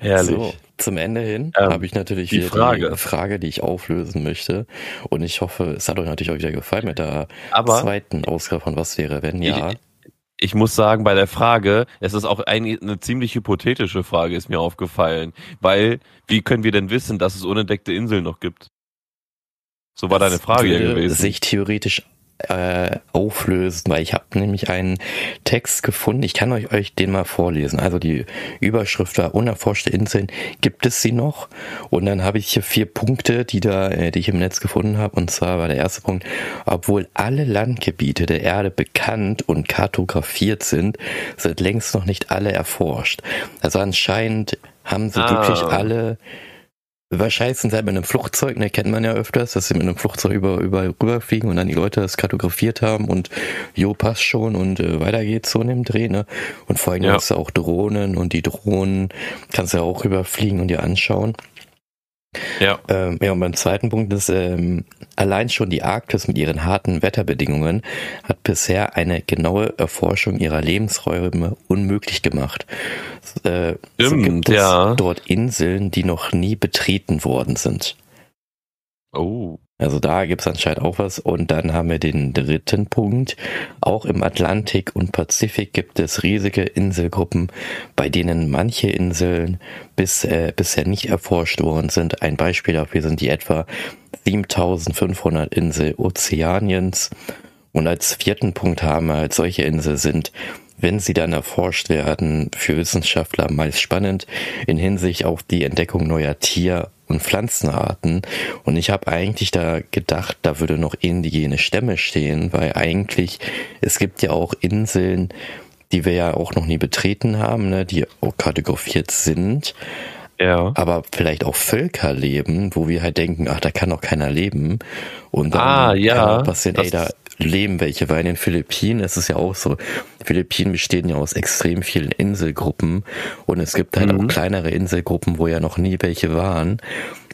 Herrlich. So, zum Ende hin ähm, habe ich natürlich die wieder Frage. die Frage, die ich auflösen möchte. Und ich hoffe, es hat euch natürlich auch wieder gefallen mit der Aber zweiten Ausgabe von Was wäre, wenn ja. Ich, ich muss sagen, bei der Frage, es ist auch eine, eine ziemlich hypothetische Frage, ist mir aufgefallen. Weil, wie können wir denn wissen, dass es unentdeckte Inseln noch gibt? So war das deine Frage ja gewesen. Sich theoretisch äh, auflösen, weil ich habe nämlich einen Text gefunden. Ich kann euch, euch den mal vorlesen. Also die Überschrift war unerforschte Inseln, gibt es sie noch? Und dann habe ich hier vier Punkte, die da, äh, die ich im Netz gefunden habe. Und zwar war der erste Punkt, obwohl alle Landgebiete der Erde bekannt und kartografiert sind, sind längst noch nicht alle erforscht. Also anscheinend haben sie ah. wirklich alle Wahrscheinlich sind sie halt mit einem Flugzeug, ne, kennt man ja öfters, dass sie mit einem Flugzeug über, überall rüberfliegen und dann die Leute das kartografiert haben und jo, passt schon und äh, weiter geht's so in dem Dreh, ne? Und vor allem ja. hast du auch Drohnen und die Drohnen kannst du ja auch rüberfliegen und dir anschauen. Ja. Ähm, ja, und beim zweiten Punkt ist, ähm, allein schon die Arktis mit ihren harten Wetterbedingungen hat bisher eine genaue Erforschung ihrer Lebensräume unmöglich gemacht. Äh, Stimmt, so gibt es ja. dort Inseln, die noch nie betreten worden sind. Oh. Also da gibt es anscheinend auch was. Und dann haben wir den dritten Punkt. Auch im Atlantik und Pazifik gibt es riesige Inselgruppen, bei denen manche Inseln bis, äh, bisher nicht erforscht worden sind. Ein Beispiel dafür sind die etwa 7500 Insel Ozeaniens. Und als vierten Punkt haben wir halt solche Inseln sind wenn sie dann erforscht werden, für Wissenschaftler meist spannend in Hinsicht auf die Entdeckung neuer Tier- und Pflanzenarten. Und ich habe eigentlich da gedacht, da würde noch indigene Stämme stehen, weil eigentlich es gibt ja auch Inseln, die wir ja auch noch nie betreten haben, ne, die auch kartografiert sind. Ja. Aber vielleicht auch Völker leben, wo wir halt denken, ach, da kann doch keiner leben. Und dann ah, ja, kann passieren, ey, da leben welche, weil in den Philippinen ist es ja auch so. Die Philippinen bestehen ja aus extrem vielen Inselgruppen und es gibt halt mhm. auch kleinere Inselgruppen, wo ja noch nie welche waren.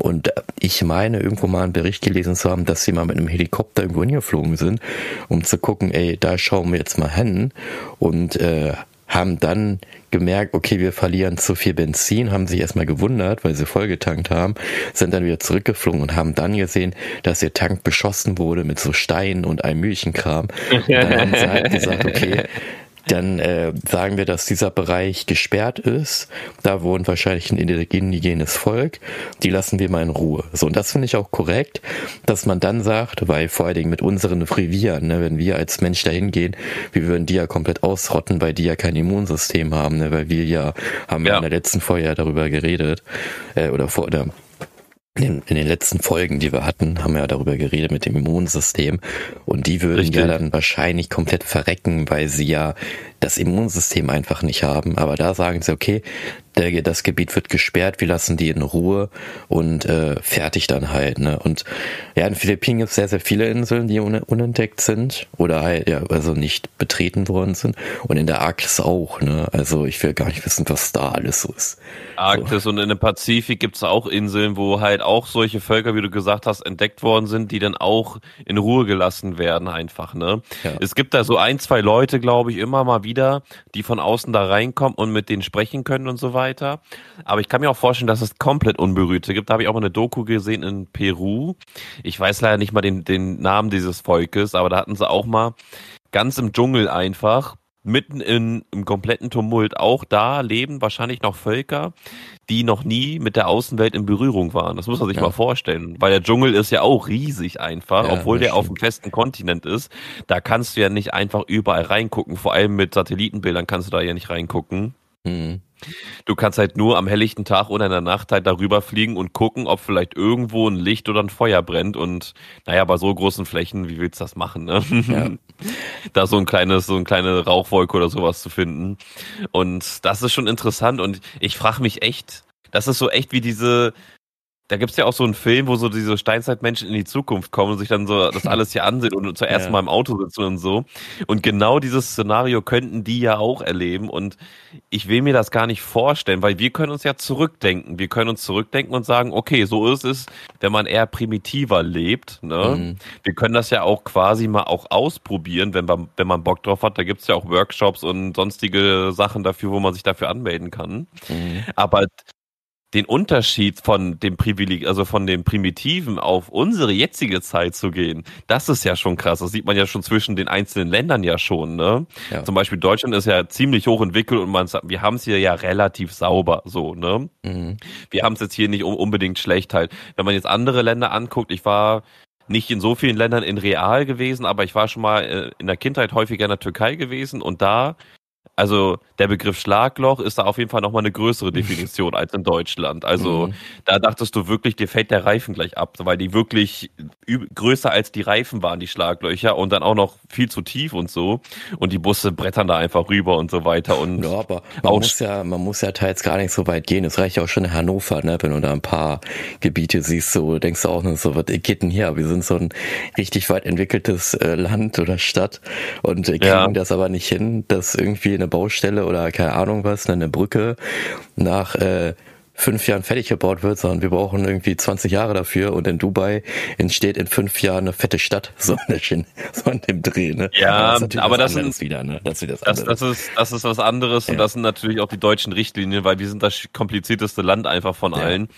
Und ich meine, irgendwo mal einen Bericht gelesen zu haben, dass sie mal mit einem Helikopter irgendwo hingeflogen sind, um zu gucken, ey, da schauen wir jetzt mal hin und äh, haben dann gemerkt, okay, wir verlieren zu viel Benzin, haben sich erstmal gewundert, weil sie vollgetankt haben, sind dann wieder zurückgeflogen und haben dann gesehen, dass ihr Tank beschossen wurde mit so Steinen und einem Mühlchenkram. Und dann haben sie halt gesagt, okay, <laughs> dann äh, sagen wir, dass dieser Bereich gesperrt ist. Da wohnt wahrscheinlich ein indigenes Volk. Die lassen wir mal in Ruhe. So, und das finde ich auch korrekt, dass man dann sagt, weil vor allen Dingen mit unseren Revieren, ne, wenn wir als Mensch dahin gehen, wir würden die ja komplett ausrotten, weil die ja kein Immunsystem haben, ne, weil wir ja, haben ja in der letzten Folge ja darüber geredet, äh, oder vor, oder in, den letzten Folgen, die wir hatten, haben wir ja darüber geredet mit dem Immunsystem. Und die würden Richtig. ja dann wahrscheinlich komplett verrecken, weil sie ja das Immunsystem einfach nicht haben. Aber da sagen sie, okay, der, das Gebiet wird gesperrt, wir lassen die in Ruhe und äh, fertig dann halt. Ne? Und ja, in Philippinen gibt es sehr, sehr viele Inseln, die un unentdeckt sind oder halt, ja, also nicht betreten worden sind. Und in der Arktis auch, ne? Also ich will gar nicht wissen, was da alles so ist. Arktis so. und in dem Pazifik gibt es auch Inseln, wo halt auch solche Völker, wie du gesagt hast, entdeckt worden sind, die dann auch in Ruhe gelassen werden, einfach, ne? Ja. Es gibt da so ein, zwei Leute, glaube ich, immer mal wieder, die von außen da reinkommen und mit denen sprechen können und so weiter weiter. Aber ich kann mir auch vorstellen, dass es komplett Unberührte gibt. Da habe ich auch mal eine Doku gesehen in Peru. Ich weiß leider nicht mal den, den Namen dieses Volkes, aber da hatten sie auch mal ganz im Dschungel einfach mitten in, im kompletten Tumult auch da leben wahrscheinlich noch Völker, die noch nie mit der Außenwelt in Berührung waren. Das muss man sich ja. mal vorstellen, weil der Dschungel ist ja auch riesig einfach, ja, obwohl der stimmt. auf dem festen Kontinent ist. Da kannst du ja nicht einfach überall reingucken, vor allem mit Satellitenbildern kannst du da ja nicht reingucken. Mhm. Du kannst halt nur am helllichten Tag oder in der Nacht halt darüber fliegen und gucken, ob vielleicht irgendwo ein Licht oder ein Feuer brennt. Und naja, bei so großen Flächen, wie willst du das machen, ne? Ja. <laughs> da so ein kleines, so eine kleine Rauchwolke oder sowas zu finden. Und das ist schon interessant. Und ich frage mich echt, das ist so echt wie diese, da gibt's ja auch so einen Film, wo so diese Steinzeitmenschen in die Zukunft kommen und sich dann so das <laughs> alles hier ansehen und zuerst ja. mal im Auto sitzen und so. Und genau dieses Szenario könnten die ja auch erleben. Und ich will mir das gar nicht vorstellen, weil wir können uns ja zurückdenken. Wir können uns zurückdenken und sagen, okay, so ist es, wenn man eher primitiver lebt. Ne? Mhm. Wir können das ja auch quasi mal auch ausprobieren, wenn man, wenn man Bock drauf hat. Da gibt's ja auch Workshops und sonstige Sachen dafür, wo man sich dafür anmelden kann. Mhm. Aber den Unterschied von dem Privileg, also von dem Primitiven auf unsere jetzige Zeit zu gehen, das ist ja schon krass. Das sieht man ja schon zwischen den einzelnen Ländern ja schon. Ne? Ja. Zum Beispiel Deutschland ist ja ziemlich hoch entwickelt und man, wir haben es hier ja relativ sauber so. Ne? Mhm. Wir haben es jetzt hier nicht unbedingt schlecht halt. Wenn man jetzt andere Länder anguckt, ich war nicht in so vielen Ländern in real gewesen, aber ich war schon mal äh, in der Kindheit häufiger in der Türkei gewesen und da also der Begriff Schlagloch ist da auf jeden Fall nochmal eine größere Definition als in Deutschland. Also mhm. da dachtest du wirklich, dir fällt der Reifen gleich ab, weil die wirklich größer als die Reifen waren, die Schlaglöcher und dann auch noch viel zu tief und so. Und die Busse brettern da einfach rüber und so weiter. Und ja, aber man muss ja, man muss ja teils gar nicht so weit gehen. Es reicht ja auch schon in Hannover, ne? wenn du da ein paar Gebiete siehst, so denkst du auch nur so, was geht denn hier? Wir sind so ein richtig weit entwickeltes äh, Land oder Stadt und äh, kriegen ja. das aber nicht hin, dass irgendwie eine Baustelle oder keine Ahnung was, eine Brücke nach äh, fünf Jahren fertig gebaut wird, sondern wir brauchen irgendwie 20 Jahre dafür und in Dubai entsteht in fünf Jahren eine fette Stadt, so, eine, so in dem Dreh. Ne? Ja, das aber das, wieder, ne? das, das, das, das, ist, das ist was anderes ja. und das sind natürlich auch die deutschen Richtlinien, weil wir sind das komplizierteste Land einfach von ja. allen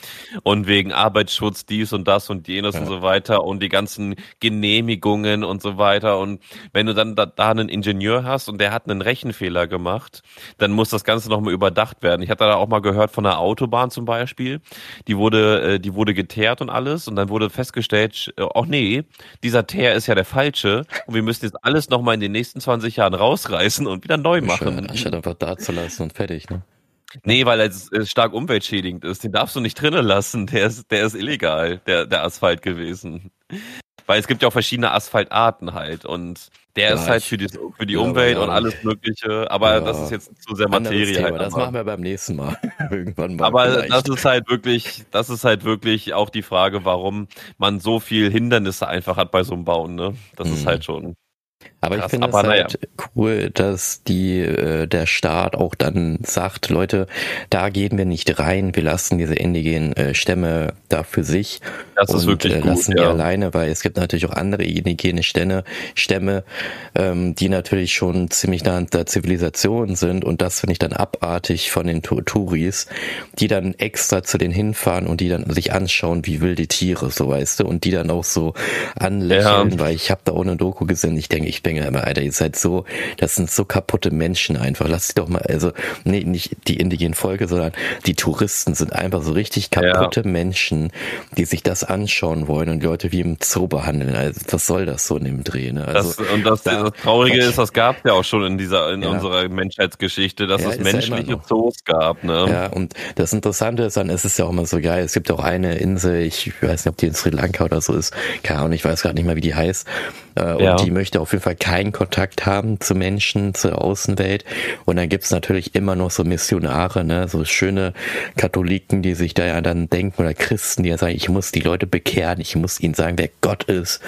und wegen Arbeitsschutz dies und das und jenes ja. und so weiter und die ganzen Genehmigungen und so weiter und wenn du dann da, da einen Ingenieur hast und der hat einen Rechenfehler gemacht, dann muss das Ganze nochmal überdacht werden. Ich hatte da auch mal gehört von einer Autobahn, Autobahn zum Beispiel, die wurde, äh, die wurde geteert und alles und dann wurde festgestellt, äh, ach nee, dieser Teer ist ja der falsche und wir müssen jetzt alles nochmal in den nächsten 20 Jahren rausreißen und wieder neu machen. Anstatt einfach da zu lassen und fertig, ne? Nee, weil es stark umweltschädigend ist. Den darfst du nicht drinnen lassen. Der ist, der ist illegal, der, der Asphalt gewesen. Weil es gibt ja auch verschiedene Asphaltarten halt und der ja, ist halt für die, für die ja, Umwelt und alles Mögliche, aber ja, das ist jetzt zu sehr Materie halt. Das machen wir beim nächsten Mal. <laughs> Irgendwann mal. Aber vielleicht. das ist halt wirklich, das ist halt wirklich auch die Frage, warum man so viel Hindernisse einfach hat bei so einem Bauen, ne? Das mhm. ist halt schon. Aber Krass, ich finde es halt naja. cool, dass die äh, der Staat auch dann sagt, Leute, da gehen wir nicht rein, wir lassen diese indigenen äh, Stämme da für sich das und ist wirklich äh, lassen gut, die ja. alleine, weil es gibt natürlich auch andere indigene Stämme, Stämme, ähm, die natürlich schon ziemlich nah an der Zivilisation sind und das finde ich dann abartig von den Touris, die dann extra zu denen hinfahren und die dann sich anschauen, wie wilde Tiere, so weißt du, und die dann auch so anlächeln, ja. weil ich habe da ohne Doku gesehen, ich denke, ich denke immer, Alter, ihr seid so, das sind so kaputte Menschen einfach. Lass sie doch mal, also nee, nicht die indigenen Volke, sondern die Touristen sind einfach so richtig kaputte ja. Menschen, die sich das anschauen wollen und Leute wie im Zoo behandeln. Also was soll das so in dem Dreh? Ne? Also, das, und das, da, das Traurige ist, das gab es ja auch schon in dieser in ja. unserer Menschheitsgeschichte, dass ja, es menschliche Zoos gab. Ne? Ja, und das Interessante ist dann, es ist ja auch immer so geil. Es gibt auch eine Insel, ich weiß nicht, ob die in Sri Lanka oder so ist, keine Ahnung, ich weiß gerade nicht mehr, wie die heißt. Äh, und die möchte auf jeden Fall keinen Kontakt haben zu Menschen, zur Außenwelt. Und dann gibt's natürlich immer noch so Missionare, ne, so schöne Katholiken, die sich da ja dann denken, oder Christen, die ja sagen, ich muss die Leute bekehren, ich muss ihnen sagen, wer Gott ist.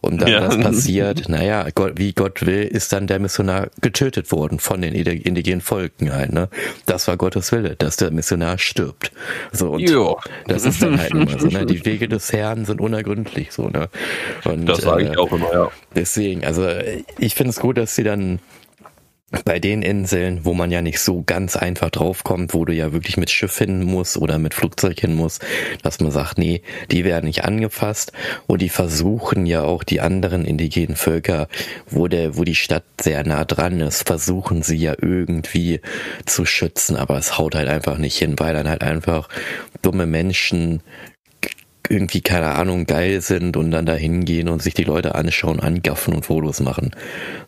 Und dann, ja. was passiert, naja, Gott, wie Gott will, ist dann der Missionar getötet worden von den indigenen Volken halt, ne? Das war Gottes Wille, dass der Missionar stirbt. So, und jo. das ist dann halt immer so, ne? Die Wege des Herrn sind unergründlich, so, ne? Und, das sage ich äh, auch immer, ja. Deswegen, also, ich finde es gut, dass sie dann bei den Inseln, wo man ja nicht so ganz einfach draufkommt, wo du ja wirklich mit Schiff hin musst oder mit Flugzeug hin musst, dass man sagt, nee, die werden nicht angefasst. Und die versuchen ja auch die anderen indigenen Völker, wo der, wo die Stadt sehr nah dran ist, versuchen sie ja irgendwie zu schützen, aber es haut halt einfach nicht hin, weil dann halt einfach dumme Menschen irgendwie, keine Ahnung, geil sind und dann da hingehen und sich die Leute anschauen, angaffen und Fotos machen.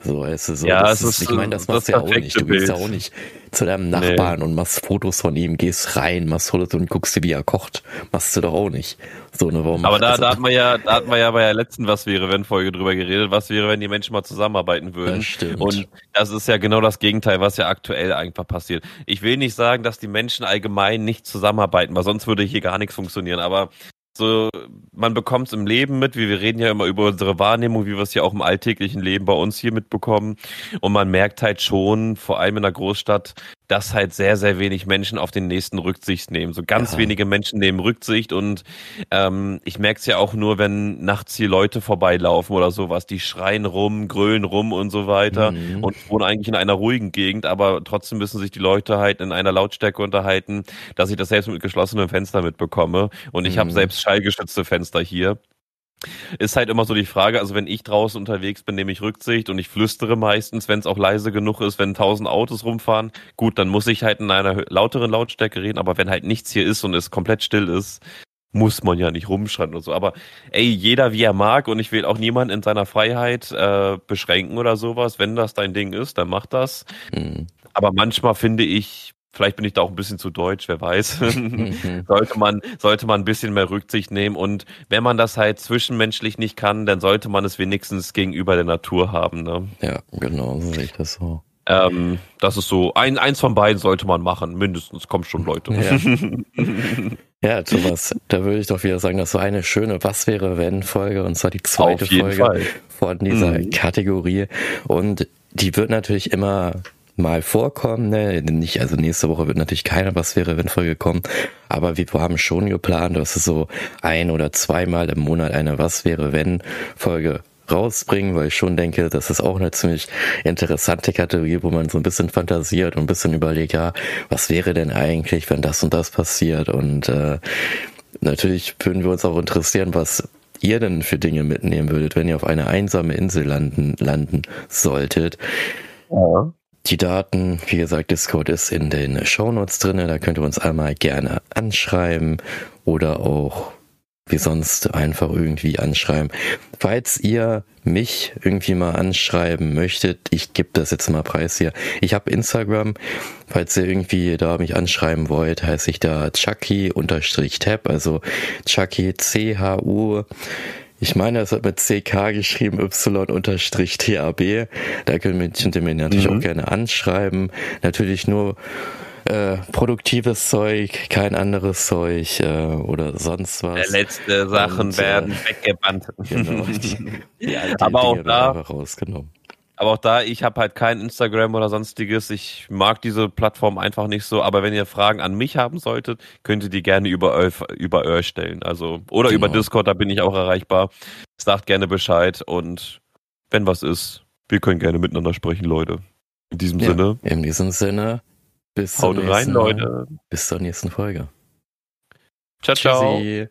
So, es ist so, ja, das es ist, ich meine, das machst du ja auch nicht. Du gehst ja auch nicht zu deinem Nachbarn nee. und machst Fotos von ihm, gehst rein, machst Fotos und guckst dir, wie er kocht. Machst du doch auch nicht. So, ne, warum Aber da, da hat man ja, da hat man ja bei der letzten Was wäre, wenn Folge drüber geredet, was wäre, wenn die Menschen mal zusammenarbeiten würden. Das stimmt. Und das ist ja genau das Gegenteil, was ja aktuell einfach passiert. Ich will nicht sagen, dass die Menschen allgemein nicht zusammenarbeiten, weil sonst würde hier gar nichts funktionieren, aber so, man bekommt es im Leben mit, wie wir reden ja immer über unsere Wahrnehmung, wie wir es ja auch im alltäglichen Leben bei uns hier mitbekommen. Und man merkt halt schon, vor allem in der Großstadt, dass halt sehr, sehr wenig Menschen auf den nächsten Rücksicht nehmen. So ganz ja. wenige Menschen nehmen Rücksicht und ähm, ich merke es ja auch nur, wenn nachts hier Leute vorbeilaufen oder sowas, die schreien rum, grölen rum und so weiter mhm. und wohnen eigentlich in einer ruhigen Gegend, aber trotzdem müssen sich die Leute halt in einer Lautstärke unterhalten, dass ich das selbst mit geschlossenem Fenster mitbekomme und ich mhm. habe selbst schallgeschützte Fenster hier. Ist halt immer so die Frage, also wenn ich draußen unterwegs bin, nehme ich Rücksicht und ich flüstere meistens, wenn es auch leise genug ist, wenn tausend Autos rumfahren. Gut, dann muss ich halt in einer lauteren Lautstärke reden, aber wenn halt nichts hier ist und es komplett still ist, muss man ja nicht rumschreien oder so. Aber ey, jeder wie er mag und ich will auch niemanden in seiner Freiheit äh, beschränken oder sowas. Wenn das dein Ding ist, dann mach das. Mhm. Aber manchmal finde ich, Vielleicht bin ich da auch ein bisschen zu deutsch, wer weiß. <laughs> <laughs> Sollte man, sollte man ein bisschen mehr Rücksicht nehmen. Und wenn man das halt zwischenmenschlich nicht kann, dann sollte man es wenigstens gegenüber der Natur haben. Ne? Ja, genau, so sehe ich das so. Ähm, das ist so, ein, eins von beiden sollte man machen, mindestens, kommen schon Leute. Ja. <laughs> ja, Thomas, da würde ich doch wieder sagen, das war eine schöne Was wäre wenn Folge und zwar die zweite Folge Fall. von dieser mhm. Kategorie. Und die wird natürlich immer mal vorkommen. Ne? Nicht, also nächste Woche wird natürlich keine Was wäre wenn Folge kommen, aber wir haben schon geplant, dass es so ein oder zweimal im Monat eine Was wäre wenn Folge rausbringen, weil ich schon denke, das ist auch eine ziemlich interessante Kategorie, wo man so ein bisschen fantasiert und ein bisschen überlegt, ja, was wäre denn eigentlich, wenn das und das passiert? Und äh, natürlich würden wir uns auch interessieren, was ihr denn für Dinge mitnehmen würdet, wenn ihr auf eine einsame Insel landen, landen solltet. Ja. Die Daten, wie gesagt, Discord ist in den Shownotes drinne. Da könnt ihr uns einmal gerne anschreiben oder auch wie sonst einfach irgendwie anschreiben. Falls ihr mich irgendwie mal anschreiben möchtet, ich gebe das jetzt mal preis hier. Ich habe Instagram. Falls ihr irgendwie da mich anschreiben wollt, heiße ich da Chucky-Tab, also Chucky C-H-U ich meine, es wird mit CK geschrieben, Y-TAB. Da könnt ihr mir natürlich mhm. auch gerne anschreiben. Natürlich nur äh, produktives Zeug, kein anderes Zeug äh, oder sonst was. Der letzte Sachen Und, äh, werden äh, weggebannt. Genau, <laughs> die, die Aber auch da rausgenommen. Aber auch da, ich habe halt kein Instagram oder sonstiges. Ich mag diese Plattform einfach nicht so. Aber wenn ihr Fragen an mich haben solltet, könnt ihr die gerne über Earth, über Earth stellen. Also, oder genau. über Discord, da bin ich auch erreichbar. Sagt gerne Bescheid und wenn was ist, wir können gerne miteinander sprechen, Leute. In diesem ja, Sinne. In diesem Sinne. Bis Haut rein, Leute. Bis zur nächsten Folge. Ciao, ciao. Tschüssi.